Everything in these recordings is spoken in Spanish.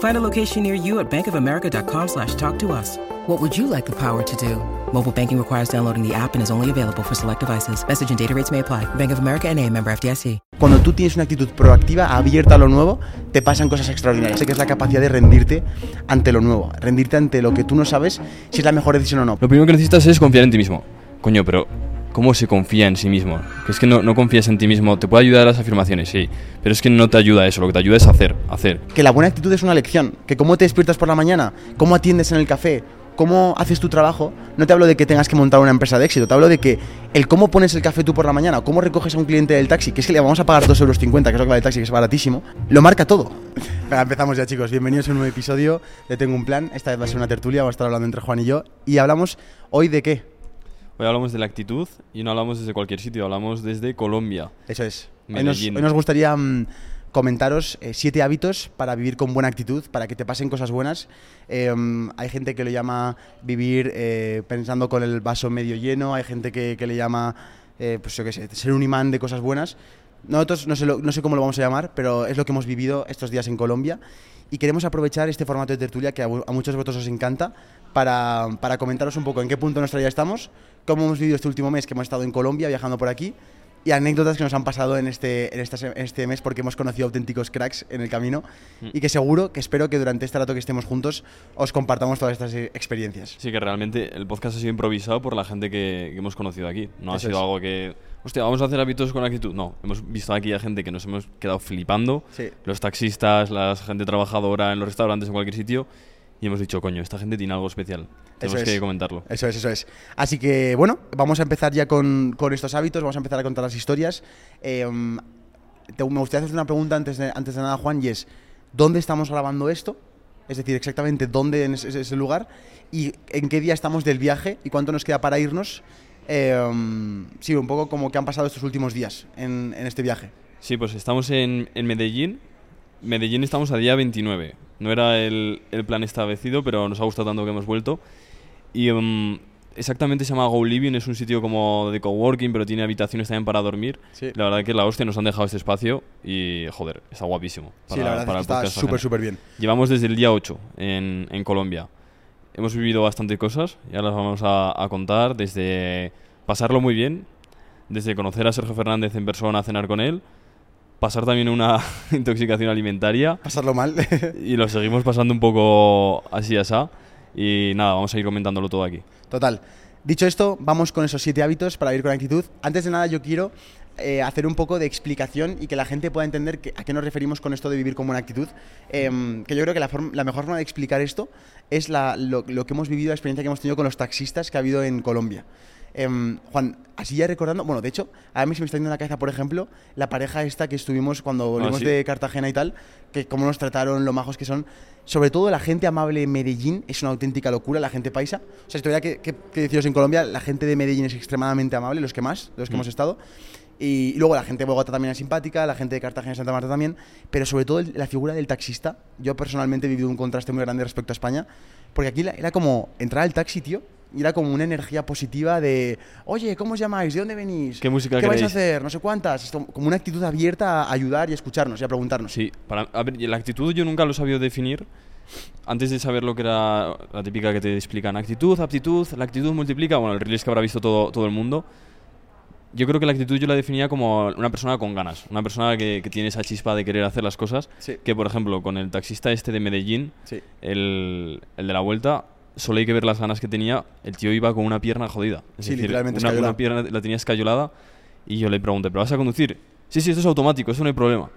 Find a location near you at bankofamerica.com slash talk to us. What would you like the power to do? Mobile banking requires downloading the app and is only available for select devices. Message and data rates may apply. Bank of America and a member FDIC. Cuando tú tienes una actitud proactiva, abierta a lo nuevo, te pasan cosas extraordinarias. Sé que es la capacidad de rendirte ante lo nuevo, rendirte ante lo que tú no sabes si es la mejor decisión o no. Lo primero que necesitas es confiar en ti mismo. Coño, pero ¿cómo se confía en sí mismo? Que es que no, no confías en ti mismo. Te puede ayudar las afirmaciones, sí. Pero es que no te ayuda eso. Lo que te ayuda es hacer, hacer. Que la buena actitud es una lección. Que cómo te despiertas por la mañana, cómo atiendes en el café, cómo haces tu trabajo, no te hablo de que tengas que montar una empresa de éxito, te hablo de que el cómo pones el café tú por la mañana, o cómo recoges a un cliente del taxi, que es que le vamos a pagar 2,50 euros, que es lo que vale el taxi, que es baratísimo, lo marca todo. Venga, empezamos ya chicos, bienvenidos a un nuevo episodio de Tengo un Plan, esta vez va a ser una tertulia, vamos a estar hablando entre Juan y yo, y hablamos hoy de qué. Hoy hablamos de la actitud y no hablamos desde cualquier sitio, hablamos desde Colombia. Eso es. Hoy nos, hoy nos gustaría mm, comentaros eh, siete hábitos para vivir con buena actitud, para que te pasen cosas buenas. Eh, hay gente que lo llama vivir eh, pensando con el vaso medio lleno, hay gente que, que le llama, eh, pues yo qué sé, ser un imán de cosas buenas. Nosotros no sé, lo- no sé cómo lo vamos a llamar, pero es lo que hemos vivido estos días en Colombia y queremos aprovechar este formato de tertulia que a, a muchos de vosotros os encanta para, para comentaros un poco en qué punto de nuestra vida estamos, cómo hemos vivido este último mes que hemos estado en Colombia viajando por aquí y anécdotas que nos han pasado en este, en esta se- en este mes porque hemos conocido auténticos cracks en el camino y que seguro, que espero que durante este rato que estemos juntos os compartamos todas estas eh, experiencias. Sí, que realmente el podcast ha sido improvisado por la gente que, que hemos conocido aquí. No ha Eso sido es. algo que, hostia, vamos a hacer hábitos con actitud. No, hemos visto aquí a gente que nos hemos quedado flipando. Sí. Los taxistas, la gente trabajadora en los restaurantes, en cualquier sitio. Y hemos dicho, coño, esta gente tiene algo especial. Tenemos Eso que es. comentarlo. Eso es, eso es. Así que, bueno, vamos a empezar ya con, con estos hábitos, vamos a empezar a contar las historias. Eh, mm, te- me gustaría hacerte una pregunta antes de, antes de nada, Juan, y es, ¿dónde estamos grabando esto? Es decir, exactamente dónde en ese, lugar y en qué día estamos del viaje y cuánto nos queda para irnos. Eh, mm, sí, un poco como que han pasado estos últimos días en, en este viaje. Sí, pues estamos en, en Medellín. Medellín estamos a día 29. No era el, el plan establecido, pero nos ha gustado tanto que hemos vuelto. Y mm, exactamente se llama Go Living, es un sitio como de coworking, pero tiene habitaciones también para dormir. Sí. La verdad que la hostia nos han dejado este espacio y, joder, está guapísimo. sí, la verdad es que está súper, súper bien. Llevamos desde el día 8 en, en Colombia. Hemos vivido bastante cosas, ya las vamos a, a contar, desde pasarlo muy bien, desde conocer a Sergio Fernández en persona, cenar con él, pasar también una intoxicación alimentaria Pasarlo mal. y lo seguimos pasando un poco así asá. Y nada, vamos a ir comentándolo todo aquí. Total. Dicho esto, vamos con esos siete hábitos para vivir con actitud. Antes de nada, yo quiero eh, hacer un poco de explicación y que la gente pueda entender que- a qué nos referimos con esto de vivir con buena actitud. Em, que yo creo que la, la mejor forma de explicar esto es la- lo, lo que hemos vivido, la experiencia que hemos tenido con los taxistas que ha habido en Colombia. Em, Juan, así ya recordando, bueno, de hecho, a mí se me está yendo en la cabeza, por ejemplo, la pareja esta que estuvimos cuando volvimos ¿sí? de Cartagena y tal, que cómo nos trataron, lo majos que son. Sobre todo la gente amable en Medellín es una auténtica locura, la gente paisa. O sea, si tuviera que, que- que deciros en Colombia, la gente de Medellín es extremadamente amable, los que más, los que Mm. hemos estado. Y, y luego la gente de Bogotá también es simpática, la gente de Cartagena y Santa Marta también, pero sobre todo el- la figura del taxista. Yo personalmente he vivido un contraste muy grande respecto a España, porque aquí la- era como entrar al taxi, tío, y era como una energía positiva de, oye, ¿cómo os llamáis? ¿De dónde venís? ¿Qué música vais a queréis?" hacer? No sé cuántas. Como una actitud abierta a ayudar y a escucharnos y a preguntarnos. Sí, para, a ver, la actitud yo nunca lo sabido definir. Antes de saber lo que era la típica que te explican actitud, aptitud, la actitud multiplica, bueno, el release que habrá visto todo, todo el mundo. Yo creo que la actitud yo la definía como una persona con ganas, una persona que, que tiene esa chispa de querer hacer las cosas. Sí. Que, por ejemplo, con el taxista este de Medellín, Sí. el, el de la vuelta, solo hay que ver las ganas que tenía. El tío iba con una pierna jodida. Es Sí, decir, literalmente una, una pierna la tenía escayolada. Y yo le pregunté, ¿pero vas a conducir? Sí, sí, esto es automático, eso no hay problema.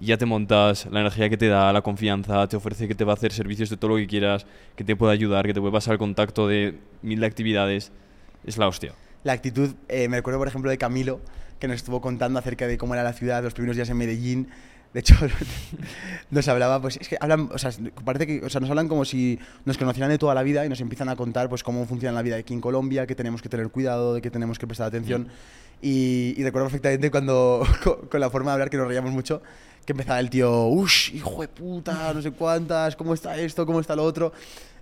Y ya te montas, la energía que te da, la confianza, te ofrece que te va a hacer servicios de todo lo que quieras, que te puede ayudar, que te puede pasar el contacto de mil actividades. Es la hostia. La actitud, eh, me recuerdo por ejemplo de Camilo, que nos estuvo contando acerca de cómo era la ciudad los primeros días en Medellín. De hecho, nos hablaba, pues es que hablan, o sea, parece que, o sea, nos hablan como si nos conocieran de toda la vida y nos empiezan a contar, pues, cómo funciona la vida aquí en Colombia, que tenemos que tener cuidado, de que tenemos que prestar atención. Y, y, recuerdo perfectamente cuando, con, con, la forma de hablar, que nos reíamos mucho, que empezaba el tío, uff, hijo de puta, no sé cuántas, cómo está esto, cómo está lo otro.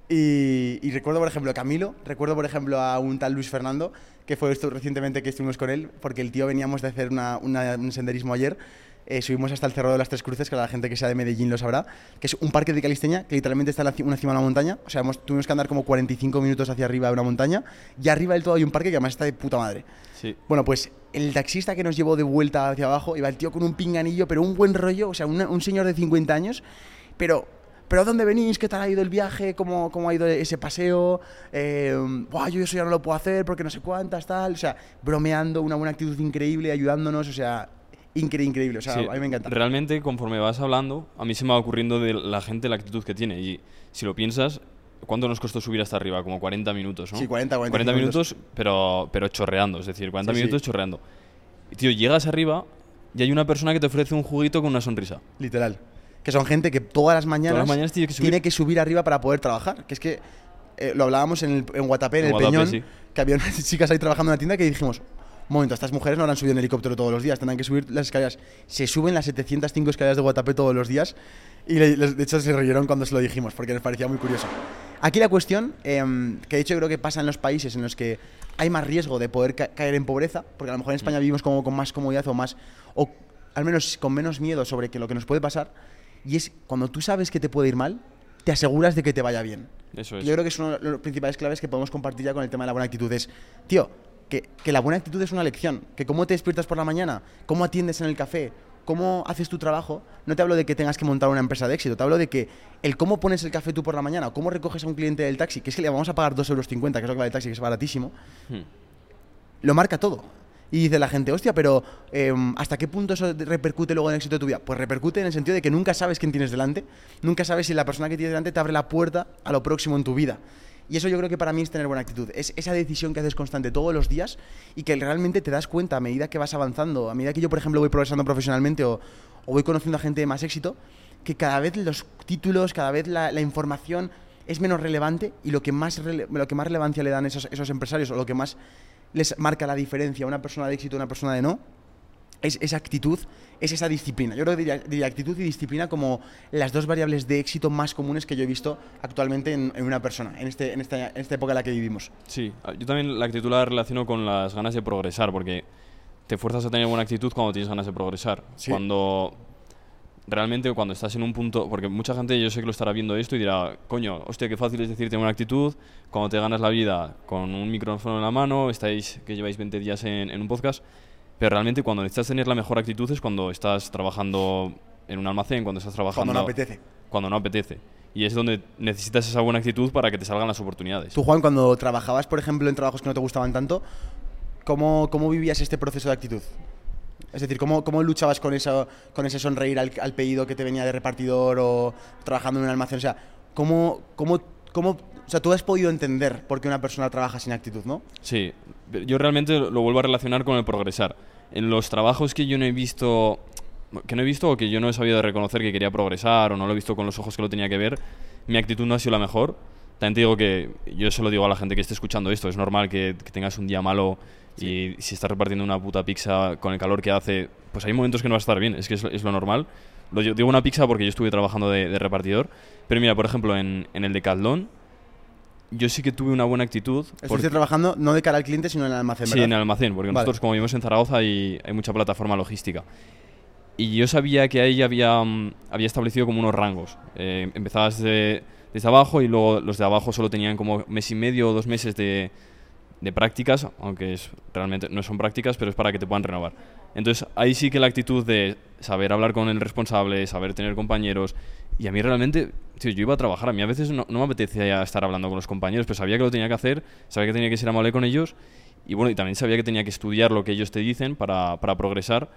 Y, y, recuerdo, por ejemplo, a Camilo, recuerdo, por ejemplo, a un tal Luis Fernando, que fue esto recientemente que estuvimos con él, porque el tío veníamos de hacer una, una, un senderismo ayer. Eh, subimos hasta el Cerro de las Tres Cruces, que la gente que sea de Medellín lo sabrá, que es un parque de calistenia que literalmente está en una cima de una montaña. O sea, hemos, tuvimos que andar como 45 minutos hacia arriba de una montaña y arriba del todo hay un parque que además está de puta madre. Sí. Bueno, pues el taxista que nos llevó de vuelta hacia abajo iba el tío con un pinganillo, pero un buen rollo, o sea, una, un señor de 50 años, pero ¿pero a dónde venís? ¿Qué tal ha ido el viaje? ¿Cómo, cómo ha ido ese paseo? Eh, Buah, yo eso ya no lo puedo hacer porque no sé cuántas, tal. O sea, bromeando, una buena actitud increíble, ayudándonos, o sea, increíble, increíble. O sea, Sí, a mí me encanta. Realmente, conforme vas hablando, a mí se me va ocurriendo de la gente la actitud que tiene. Y si lo piensas, ¿cuánto nos costó subir hasta arriba? Como 40 minutos, ¿no? Sí, 40, 40, 40 minutos, pero, pero chorreando, es decir, 40 Sí, sí. minutos chorreando. Y, tío, llegas arriba y hay una persona que te ofrece un juguito con una sonrisa. Literal. Que son gente que todas las mañanas, Todas las mañanas tiene que subir. tiene que subir arriba para poder trabajar. Que es que eh, lo hablábamos en, el, en Guatapé, en, En el Guatapé, Peñón, sí. que había unas chicas ahí trabajando en la tienda que dijimos, un momento, estas mujeres no habrán subido en helicóptero todos los días, tendrán que subir las escaleras. Se suben las 705 escaleras de Guatapé todos los días y de hecho se rieron cuando se lo dijimos porque nos parecía muy curioso. Aquí la cuestión, em, que de hecho creo que pasa en los países en los que hay más riesgo de poder ca- caer en pobreza, porque a lo mejor en Mm. España vivimos como con más comodidad o más, o al menos con menos miedo sobre que lo que nos puede pasar, y es cuando tú sabes que te puede ir mal, te aseguras de que te vaya bien. Eso es. Yo creo que es una de las principales claves que podemos compartir ya con el tema de la buena actitud. Es, tío, que, que la buena actitud es una lección. Que cómo te despiertas por la mañana, cómo atiendes en el café, cómo haces tu trabajo. No te hablo de que tengas que montar una empresa de éxito, te hablo de que el cómo pones el café tú por la mañana, o cómo recoges a un cliente del taxi, que es que le vamos a pagar 2,50 euros, que es lo que vale el taxi, que es baratísimo, Hmm. lo marca todo. Y dice la gente, hostia, pero em, ¿hasta qué punto eso repercute luego en el éxito de tu vida? Pues repercute en el sentido de que nunca sabes quién tienes delante, nunca sabes si la persona que tienes delante te abre la puerta a lo próximo en tu vida. Y eso yo creo que para mí es tener buena actitud. Es esa decisión que haces constante todos los días y que realmente te das cuenta a medida que vas avanzando, a medida que yo, por ejemplo, voy progresando profesionalmente o, voy conociendo a gente de más éxito, que cada vez los títulos, cada vez la, información es menos relevante y lo que más, lo que más relevancia le dan esos, esos empresarios o lo que más les marca la diferencia a una persona de éxito y una persona de no, es esa actitud, es esa disciplina. Yo creo que diría, diría actitud y disciplina como las dos variables de éxito más comunes que yo he visto actualmente en, en una persona, en, este, en, esta, en esta época en la que vivimos. Sí, a- yo también la actitud la relaciono con las ganas de progresar, porque te fuerzas a tener buena actitud cuando tienes ganas de progresar. Sí. Cuando realmente cuando estás en un punto, porque mucha gente yo sé que lo estará viendo esto y dirá, coño, hostia, qué fácil es decir tener buena actitud cuando te ganas la vida con un micrófono en la mano, estáis que lleváis 20 días en, en un podcast, pero realmente cuando necesitas tener la mejor actitud es cuando estás trabajando en un almacén, cuando estás trabajando Cuando no apetece. cuando no apetece. Y es donde necesitas esa buena actitud para que te salgan las oportunidades. Tú, Juan, cuando trabajabas, por ejemplo, en trabajos que no te gustaban tanto, ¿cómo, cómo vivías este proceso de actitud? Es decir, ¿cómo, cómo luchabas con, eso, con ese sonreír al, al pedido que te venía de repartidor o trabajando en un almacén? O sea, ¿cómo, cómo, cómo, o sea, tú has podido entender por qué una persona trabaja sin actitud, ¿no? Sí, yo realmente lo vuelvo a relacionar con el progresar. En los trabajos que yo no he visto, que no he visto o que yo no he sabido reconocer que quería progresar o no lo he visto con los ojos que lo tenía que ver, mi actitud no ha sido la mejor. También te digo que yo se lo digo a la gente que esté escuchando esto, es normal que, que tengas un día malo y si estás repartiendo una puta pizza con el calor que hace, pues hay momentos que no vas a estar bien, es que es, es lo normal. Lo yo digo una pizza porque yo estuve trabajando de, de repartidor, pero mira, por ejemplo, en, en el Decathlon, yo sí que tuve una buena actitud. Estuviste porque- trabajando no de cara al cliente, sino en el almacén, Sí, ¿verdad? en el almacén, porque Vale. nosotros como vivimos en Zaragoza hay, hay mucha plataforma logística. Y yo sabía que ahí había, mm, había establecido como unos rangos. Eh, empezabas de- desde abajo y luego los de abajo solo tenían como mes y medio o dos meses de, de prácticas, aunque es, realmente no son prácticas, pero es para que te puedan renovar. Entonces ahí sí que la actitud de saber hablar con el responsable, saber tener compañeros, y a mí realmente, tío, yo iba a trabajar, a mí a veces no, no me apetecía estar hablando con los compañeros, pero sabía que lo tenía que hacer, sabía que tenía que ser amable con ellos, y bueno, y también sabía que tenía que estudiar lo que ellos te dicen para, para progresar.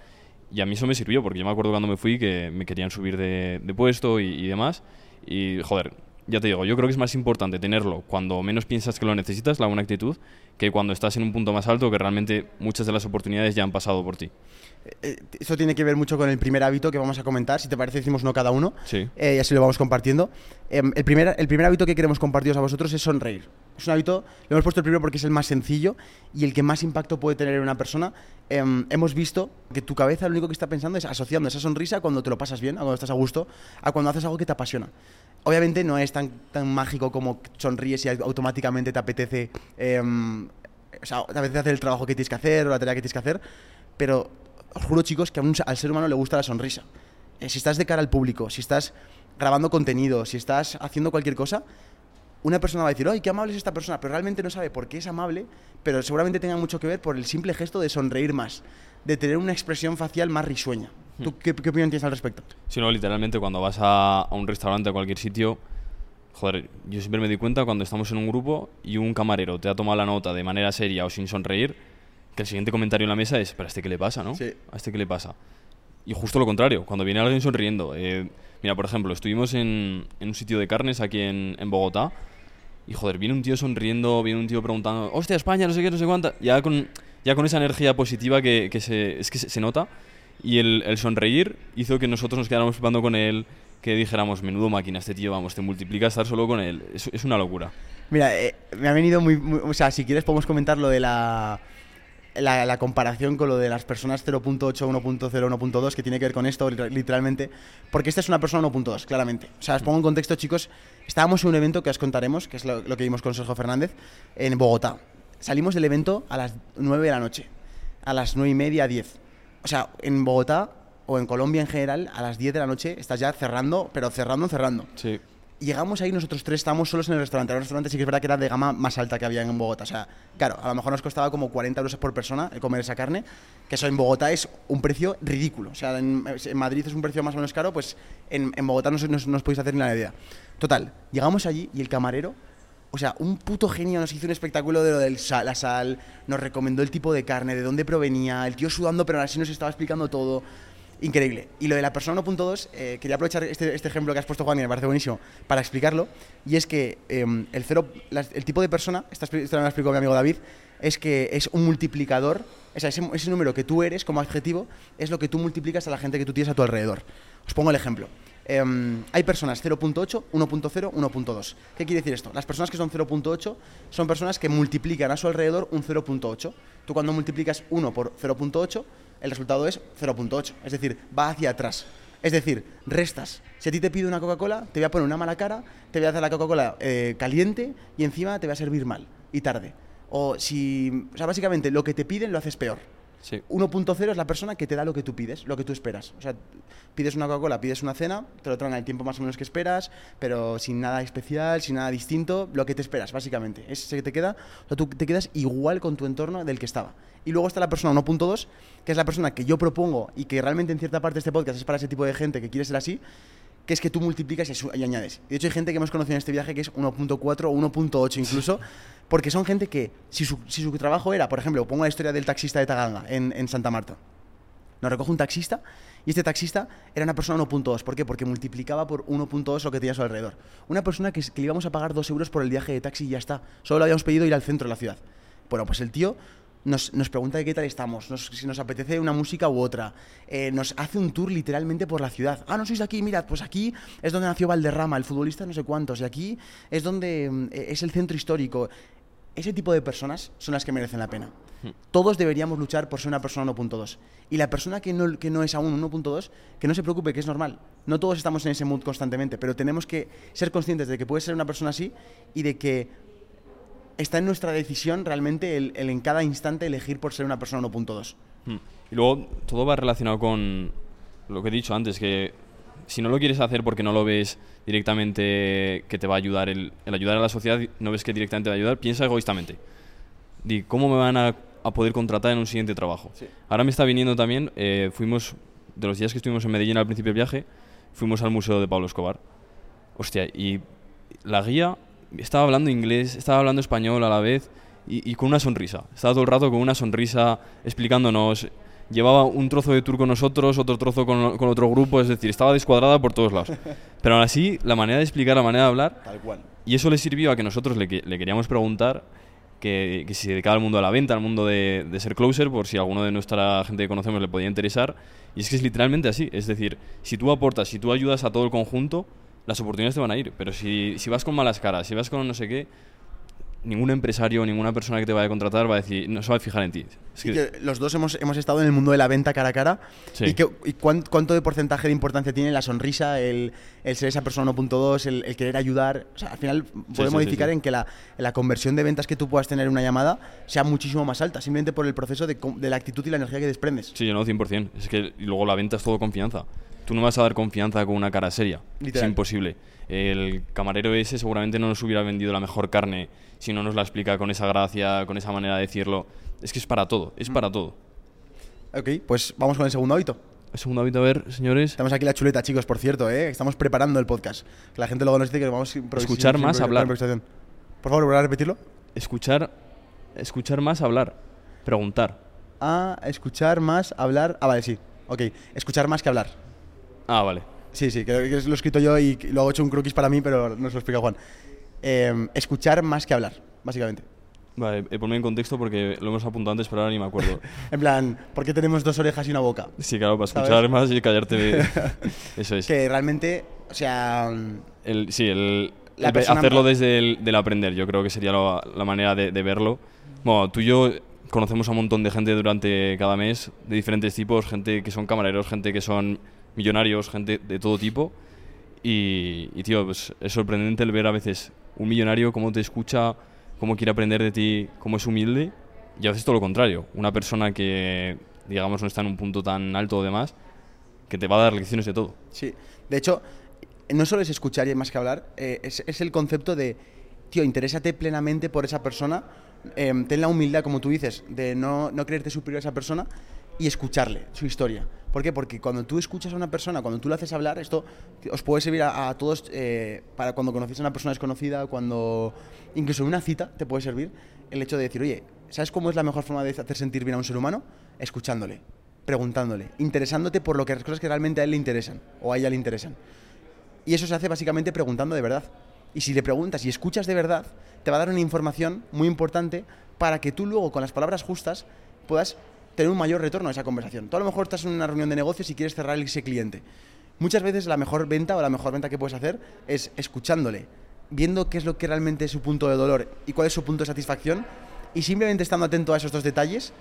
Y a mí eso me sirvió, porque yo me acuerdo cuando me fui que me querían subir de, puesto y, demás. Y, joder, ya te digo, yo creo que es más importante tenerlo cuando menos piensas que lo necesitas, la buena actitud, que cuando estás en un punto más alto que realmente muchas de las oportunidades ya han pasado por ti. Eh, eso tiene que ver mucho con el primer hábito que vamos a comentar. Si te parece, decimos uno cada uno. Sí. Eh, y así lo vamos compartiendo. Em, el, primer, el primer hábito que queremos compartiros a vosotros es sonreír. Es un hábito, lo hemos puesto el primero porque es el más sencillo y el que más impacto puede tener en una persona. Em, hemos visto que tu cabeza lo único que está pensando es asociando esa sonrisa cuando te lo pasas bien, a cuando estás a gusto, a cuando haces algo que te apasiona. Obviamente no es tan, tan mágico como sonríes y automáticamente te apetece, em, o sea, te apetece hacer el trabajo que tienes que hacer o la tarea que tienes que hacer, pero os juro chicos que al ser humano le gusta la sonrisa. Eh, si estás de cara al público, si estás grabando contenido, si estás haciendo cualquier cosa, una persona va a decir, ¡ay, qué amable es esta persona! Pero realmente no sabe por qué es amable, pero seguramente tenga mucho que ver por el simple gesto de sonreír más, de tener una expresión facial más risueña. ¿Tú qué, opinión tienes al respecto? Sí, no, literalmente cuando vas a, a un restaurante o cualquier sitio, joder, yo siempre me di cuenta cuando estamos en un grupo y un camarero te ha tomado la nota de manera seria o sin sonreír, que el siguiente comentario en la mesa es, ¿pero a este qué le pasa, no? Sí. ¿A este qué le pasa? Y justo lo contrario, cuando viene alguien sonriendo. Eh, mira, por ejemplo, estuvimos en, en, un sitio de carnes aquí en, en, Bogotá y, joder, viene un tío sonriendo, viene un tío preguntando, hostia, España, no sé qué, no sé cuánta. Ya con, ya con esa energía positiva que, que se, es que se, nota. Y el, el, sonreír hizo que nosotros nos quedáramos flipando con él, que dijéramos, menudo máquina, este tío, vamos, te multiplica estar solo con él. Es, es una locura. Mira, eh, me ha venido muy, muy, O sea, si quieres podemos comentar lo de la la, comparación con lo de las personas 0.8, 1.0, 1.2, que tiene que ver con esto, literalmente, porque esta es una persona 1.2, claramente. O sea, os pongo en contexto, chicos, estábamos en un evento que os contaremos, que es lo, que vimos con Sergio Fernández, en Bogotá. Salimos del evento a las 9 de la noche, a las 9 y media, 10. O sea, en Bogotá o en Colombia en general, a las 10 de la noche estás ya cerrando, pero cerrando, cerrando. Sí llegamos ahí, nosotros tres estábamos solos en el restaurante. El restaurante sí que es verdad que era de gama más alta que había en Bogotá. O sea, claro, a lo mejor nos costaba como 40 euros por persona el comer esa carne, que eso en Bogotá es un precio ridículo. O sea, en, Madrid es un precio más o menos caro, pues en, Bogotá no, os podéis hacer ni la idea. Total, llegamos allí y el camarero, o sea, un puto genio nos hizo un espectáculo de lo de la sal, nos recomendó el tipo de carne, de dónde provenía, el tío sudando, pero así nos estaba explicando todo increíble. Y lo de la persona 1.2, eh, quería aprovechar este, este, ejemplo que has puesto, Juan, y me parece buenísimo, para explicarlo. Y es que em, el, cero, el tipo de persona, esta me lo explicó mi amigo David, es que es un multiplicador. O sea, ese, ese, número que tú eres como adjetivo es lo que tú multiplicas a la gente que tú tienes a tu alrededor. Os pongo el ejemplo. Em, hay personas 0.8, 1.0, 1.2. ¿Qué quiere decir esto? Las personas que son 0.8 son personas que multiplican a su alrededor un 0.8. Tú cuando multiplicas 1 por 0.8 el resultado es 0.8. Es decir, va hacia atrás. Es decir, restas. Si a ti te pido una Coca-Cola, te voy a poner una mala cara, te voy a hacer la Coca-Cola eh, caliente y encima te va a servir mal y tarde. O si. O sea, básicamente lo que te piden lo haces peor. 1.0 es la persona que te da lo que tú pides, lo que tú esperas. O sea, pides una Coca-Cola, pides una cena, te lo traen al tiempo más o menos que esperas, pero sin nada especial, sin nada distinto, lo que te esperas, básicamente. Es que te queda, o sea, tú te quedas igual con tu entorno del que estaba. Y luego está la persona 1.2, que es la persona que yo propongo y que realmente en cierta parte de este podcast es para ese tipo de gente que quiere ser así, que es que tú multiplicas y, añades. De hecho, hay gente que hemos conocido en este viaje que es 1.4 o 1.8 incluso, porque son gente que, si su, trabajo era, por ejemplo, pongo la historia del taxista de Taganga en, Santa Marta. Nos recoge un taxista y este taxista era una persona 1.2. ¿Por qué? Porque multiplicaba por 1.2 lo que tenía a su alrededor. Una persona que, que le íbamos a pagar 2 euros por el viaje de taxi y ya está. Solo le habíamos pedido ir al centro de la ciudad. Bueno, pues el tío nos, nos, pregunta de qué tal estamos, si nos apetece una música u otra, eh, nos hace un tour literalmente por la ciudad. Ah, no sois de aquí, mirad, pues aquí es donde nació Valderrama, el futbolista no sé cuántos, y aquí es donde mm, es el centro histórico. Ese tipo de personas son las que merecen la pena. Hmm. Todos deberíamos luchar por ser una persona 1.2. Y la persona que no, que no es aún 1.2, que no se preocupe, que es normal. No todos estamos en ese mood constantemente, pero tenemos que ser conscientes de que puede ser una persona así y de que está en nuestra decisión realmente el, en cada instante elegir por ser una persona 1.2. Hmm. Y luego todo va relacionado con lo que he dicho antes, que si no lo quieres hacer porque no lo ves directamente que te va a ayudar, el, ayudar a la sociedad, no ves que directamente va a ayudar, piensa egoístamente. Di, ¿cómo me van a, poder contratar en un siguiente trabajo? Ahora me está viniendo también, eh, fuimos, de los días que estuvimos en Medellín al principio del viaje, fuimos al Museo de Pablo Escobar. Hostia, y la guía estaba hablando inglés, estaba hablando español a la vez y, con una sonrisa. Estaba todo el rato con una sonrisa explicándonos llevaba un trozo de tour con nosotros, otro trozo con, con otro grupo, es decir, estaba descuadrada por todos lados. Pero aún así, la manera de explicar, la manera de hablar, Tal cual. y eso le sirvió a que nosotros le, que- le queríamos preguntar que, que si se dedicaba al mundo de la venta, al mundo de, de ser closer, por si alguno de nuestra gente que conocemos le podía interesar. Y es que es literalmente así. Es decir, si tú aportas, si tú ayudas a todo el conjunto, las oportunidades te van a ir. Pero si, si vas con malas caras, si vas con no sé qué, ningún empresario, ninguna persona que te vaya a contratar va a decir, no se va a fijar en ti. Es que- que los dos hemos, hemos estado en el mundo de la venta cara a cara. Sí. ¿Y, qué- y cuán- cuánto de porcentaje de importancia tiene la sonrisa, el, el ser esa persona 1.2, el, el querer ayudar? O sea, al final puede sí, modificar sí, en que la, la conversión de ventas que tú puedas tener en una llamada sea muchísimo más alta, simplemente por el proceso de, de la actitud y la energía que desprendes. Sí, no, 100%. Es que luego la venta es todo confianza. Tú no vas a dar confianza con una cara seria. Literal. Es imposible. El camarero ese seguramente no nos hubiera vendido la mejor carne si no nos la explica con esa gracia, con esa manera de decirlo. Es que es para todo, Mm. es para todo. Ok, pues vamos con el segundo hábito. El segundo hábito, a ver, señores. Tenemos aquí la chuleta, chicos, por cierto, ¿eh? Estamos preparando el podcast. Que la gente luego nos dice que vamos a improvis- Escuchar más, hablar. Por favor, ¿volver a repetirlo? Escuchar, escuchar más, hablar, preguntar. A escuchar más, hablar. Ah, vale, sí. Ok, escuchar más que hablar. Ah, vale. Sí, sí, que que lo he escrito yo y luego he hecho un croquis para mí, pero no se lo explica Juan. Eh, escuchar más que hablar, básicamente. Vale, eh, ponme en contexto porque lo hemos apuntado antes, pero ahora ni me acuerdo. En plan, ¿por qué tenemos dos orejas y una boca? Sí, claro, para ¿Sabes? escuchar más y callarte. Eso es. Que realmente, o sea, El, sí, el, La el hacerlo desde el del aprender, yo creo que sería lo- la manera de, de verlo. Bueno, tú y yo conocemos a un montón de gente durante cada mes, de diferentes tipos, gente que son camareros, gente que son millonarios, gente de todo tipo. Y, tío, pues es sorprendente el ver a veces un millonario cómo te escucha, cómo quiere aprender de ti, cómo es humilde. Y a veces todo lo contrario, una persona que, digamos, no está en un punto tan alto o demás, que te va a dar lecciones de todo. sí. De hecho, no solo es escuchar y más que hablar, eh, es, es el concepto de, tío, interésate plenamente por esa persona, eh, ten la humildad, como tú dices, de no, no creerte superior a esa persona y escucharle su historia. ¿Por qué? Porque cuando tú escuchas a una persona, cuando tú le haces hablar, esto os puede servir a, todos eh, para cuando conocéis a una persona desconocida, cuando incluso en una cita te puede servir el hecho de decir, oye, ¿sabes cómo es la mejor forma de hacer sentir bien a un ser humano? Escuchándole, preguntándole, interesándote por lo que las cosas que realmente a él le interesan o a ella le interesan. Y eso se hace básicamente preguntando de verdad. Y si le preguntas y escuchas de verdad, te va a dar una información muy importante para que tú luego, con las palabras justas, puedas tener un mayor retorno a esa conversación. Tú a lo mejor estás en una reunión de negocios y quieres cerrar ese cliente. Muchas veces la mejor venta o la mejor venta que puedes hacer es escuchándole, viendo qué es lo que realmente es su punto de dolor y cuál es su punto de satisfacción y simplemente estando atento a esos dos detalles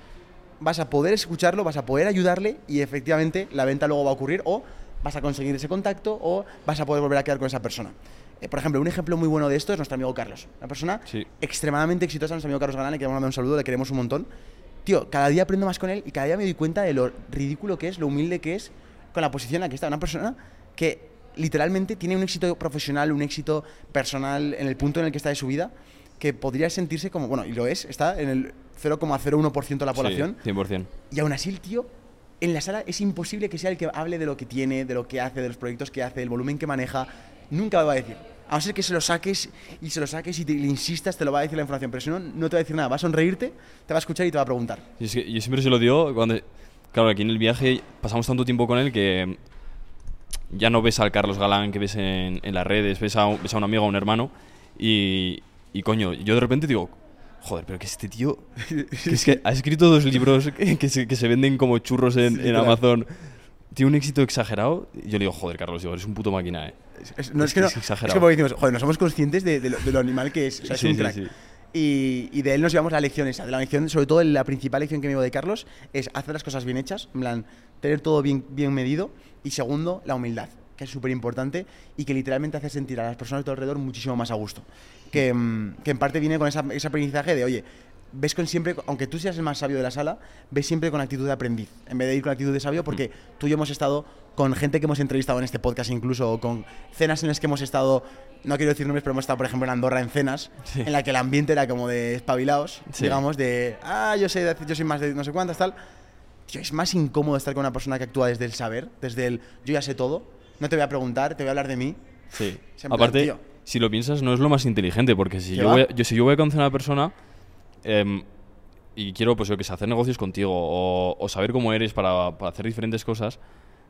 vas a poder escucharlo, vas a poder ayudarle y efectivamente la venta luego va a ocurrir o vas a conseguir ese contacto o vas a poder volver a quedar con esa persona. Eh, por ejemplo, un ejemplo muy bueno de esto es nuestro amigo Carlos, una persona Sí. extremadamente exitosa, nuestro amigo Carlos Galán, le queremos mandar un saludo, le queremos un montón. Tío, cada día aprendo más con él y cada día me doy cuenta de lo ridículo que es, lo humilde que es con la posición en la que está. Una persona que literalmente tiene un éxito profesional, un éxito personal en el punto en el que está de su vida, que podría sentirse como, bueno, y lo es, está en el 0,01% de la población. Sí, 100%. Y aún así el tío, en la sala es imposible que sea el que hable de lo que tiene, de lo que hace, de los proyectos que hace, del volumen que maneja. Nunca va a decir. A no ser que se lo saques y se lo saques y te, le insistas, te lo va a decir la información. Pero si no, no te va a decir nada. Va a sonreírte, te va a escuchar y te va a preguntar. Y es que yo siempre se lo digo cuando... Claro, aquí en el viaje pasamos tanto tiempo con él que ya no ves al Carlos Galán que ves en, en las redes, ves a, un- ves a un amigo, a un hermano y, y coño, yo de repente digo, joder, pero que este tío, que es que ha escrito dos libros que, que se, que se venden como churros en. Amazon, tiene un éxito exagerado y yo le digo, joder, Carlos, digo, eres un puto máquina, eh. Es, no, es, que no, es es exagerado. que como decimos, joder, no somos conscientes de, de lo, de lo animal que es. O sea, es Sí, un crack. sí. Y, y de él nos llevamos la lección esa. De la lección, sobre todo la principal lección que me llevo de Carlos es hacer las cosas bien hechas, en plan, tener todo bien, bien medido. Y segundo, la humildad, que es súper importante y que literalmente hace sentir a las personas de tu alrededor muchísimo más a gusto. Que, mm, que en parte viene con esa, ese aprendizaje de, oye, ves con siempre, aunque tú seas el más sabio de la sala, ves siempre con actitud de aprendiz, en vez de ir con actitud de sabio, porque tú y yo hemos estado con gente que hemos entrevistado en este podcast incluso, o con cenas en las que hemos estado, no quiero decir nombres, pero hemos estado, por ejemplo, en Andorra en cenas, Sí. en la que el ambiente era como de espabilados, Sí. digamos, de, ah, yo sé, yo soy más de no sé cuántas, tal. Tío, es más incómodo estar con una persona que actúa desde el saber, desde el, yo ya sé todo, no te voy a preguntar, te voy a hablar de mí. Sí. Plan, Aparte, tío. si lo piensas, no es lo más inteligente, porque si ¿Qué yo, voy a, yo, si yo voy a conocer a una persona, em, y quiero, pues yo que sé, hacer negocios contigo o, saber cómo eres para, para, hacer diferentes cosas,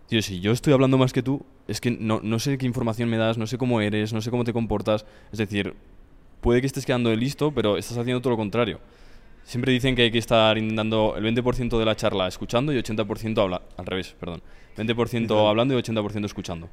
tío, si yo estoy hablando más que tú, es que no, no sé qué información me das, no sé cómo eres, no sé cómo te comportas. Es decir, puede que estés quedando listo, pero estás haciendo todo lo contrario. Siempre dicen que hay que estar dando el 20% de la charla escuchando y 80% habla al revés, perdón. 20% hablando y 80% escuchando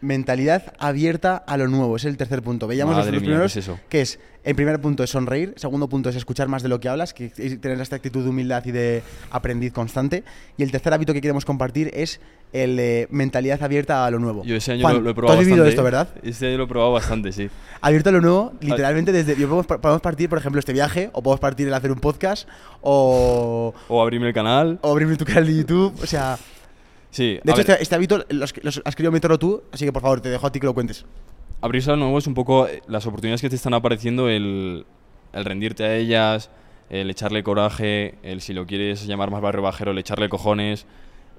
mentalidad abierta a lo nuevo. Es el tercer punto. Veíamos los, primeros, ¿qué es eso? que es, el primer punto es sonreír, segundo punto es escuchar más de lo que hablas, que es tener esta actitud de humildad y de aprendiz constante. Y el tercer hábito que queremos compartir es el mentalidad abierta a lo nuevo. Yo ese año lo, he probado ¿tú has vivido esto, ¿verdad? Este año lo he probado bastante, sí. Abierto a lo nuevo, literalmente desde... Podemos, podemos partir, por ejemplo, este viaje, o podemos partir el hacer un podcast, o... O abrirme el canal. O abrirme tu canal de YouTube, o sea... Sí. De hecho, este, este, hábito los, has querido meterlo tú, así que por favor, te dejo a ti que lo cuentes. Abrirse a nuevo es un poco eh, las oportunidades que te están apareciendo, el, el rendirte a ellas, el echarle coraje, el si lo quieres llamar más barrio bajero, el echarle cojones.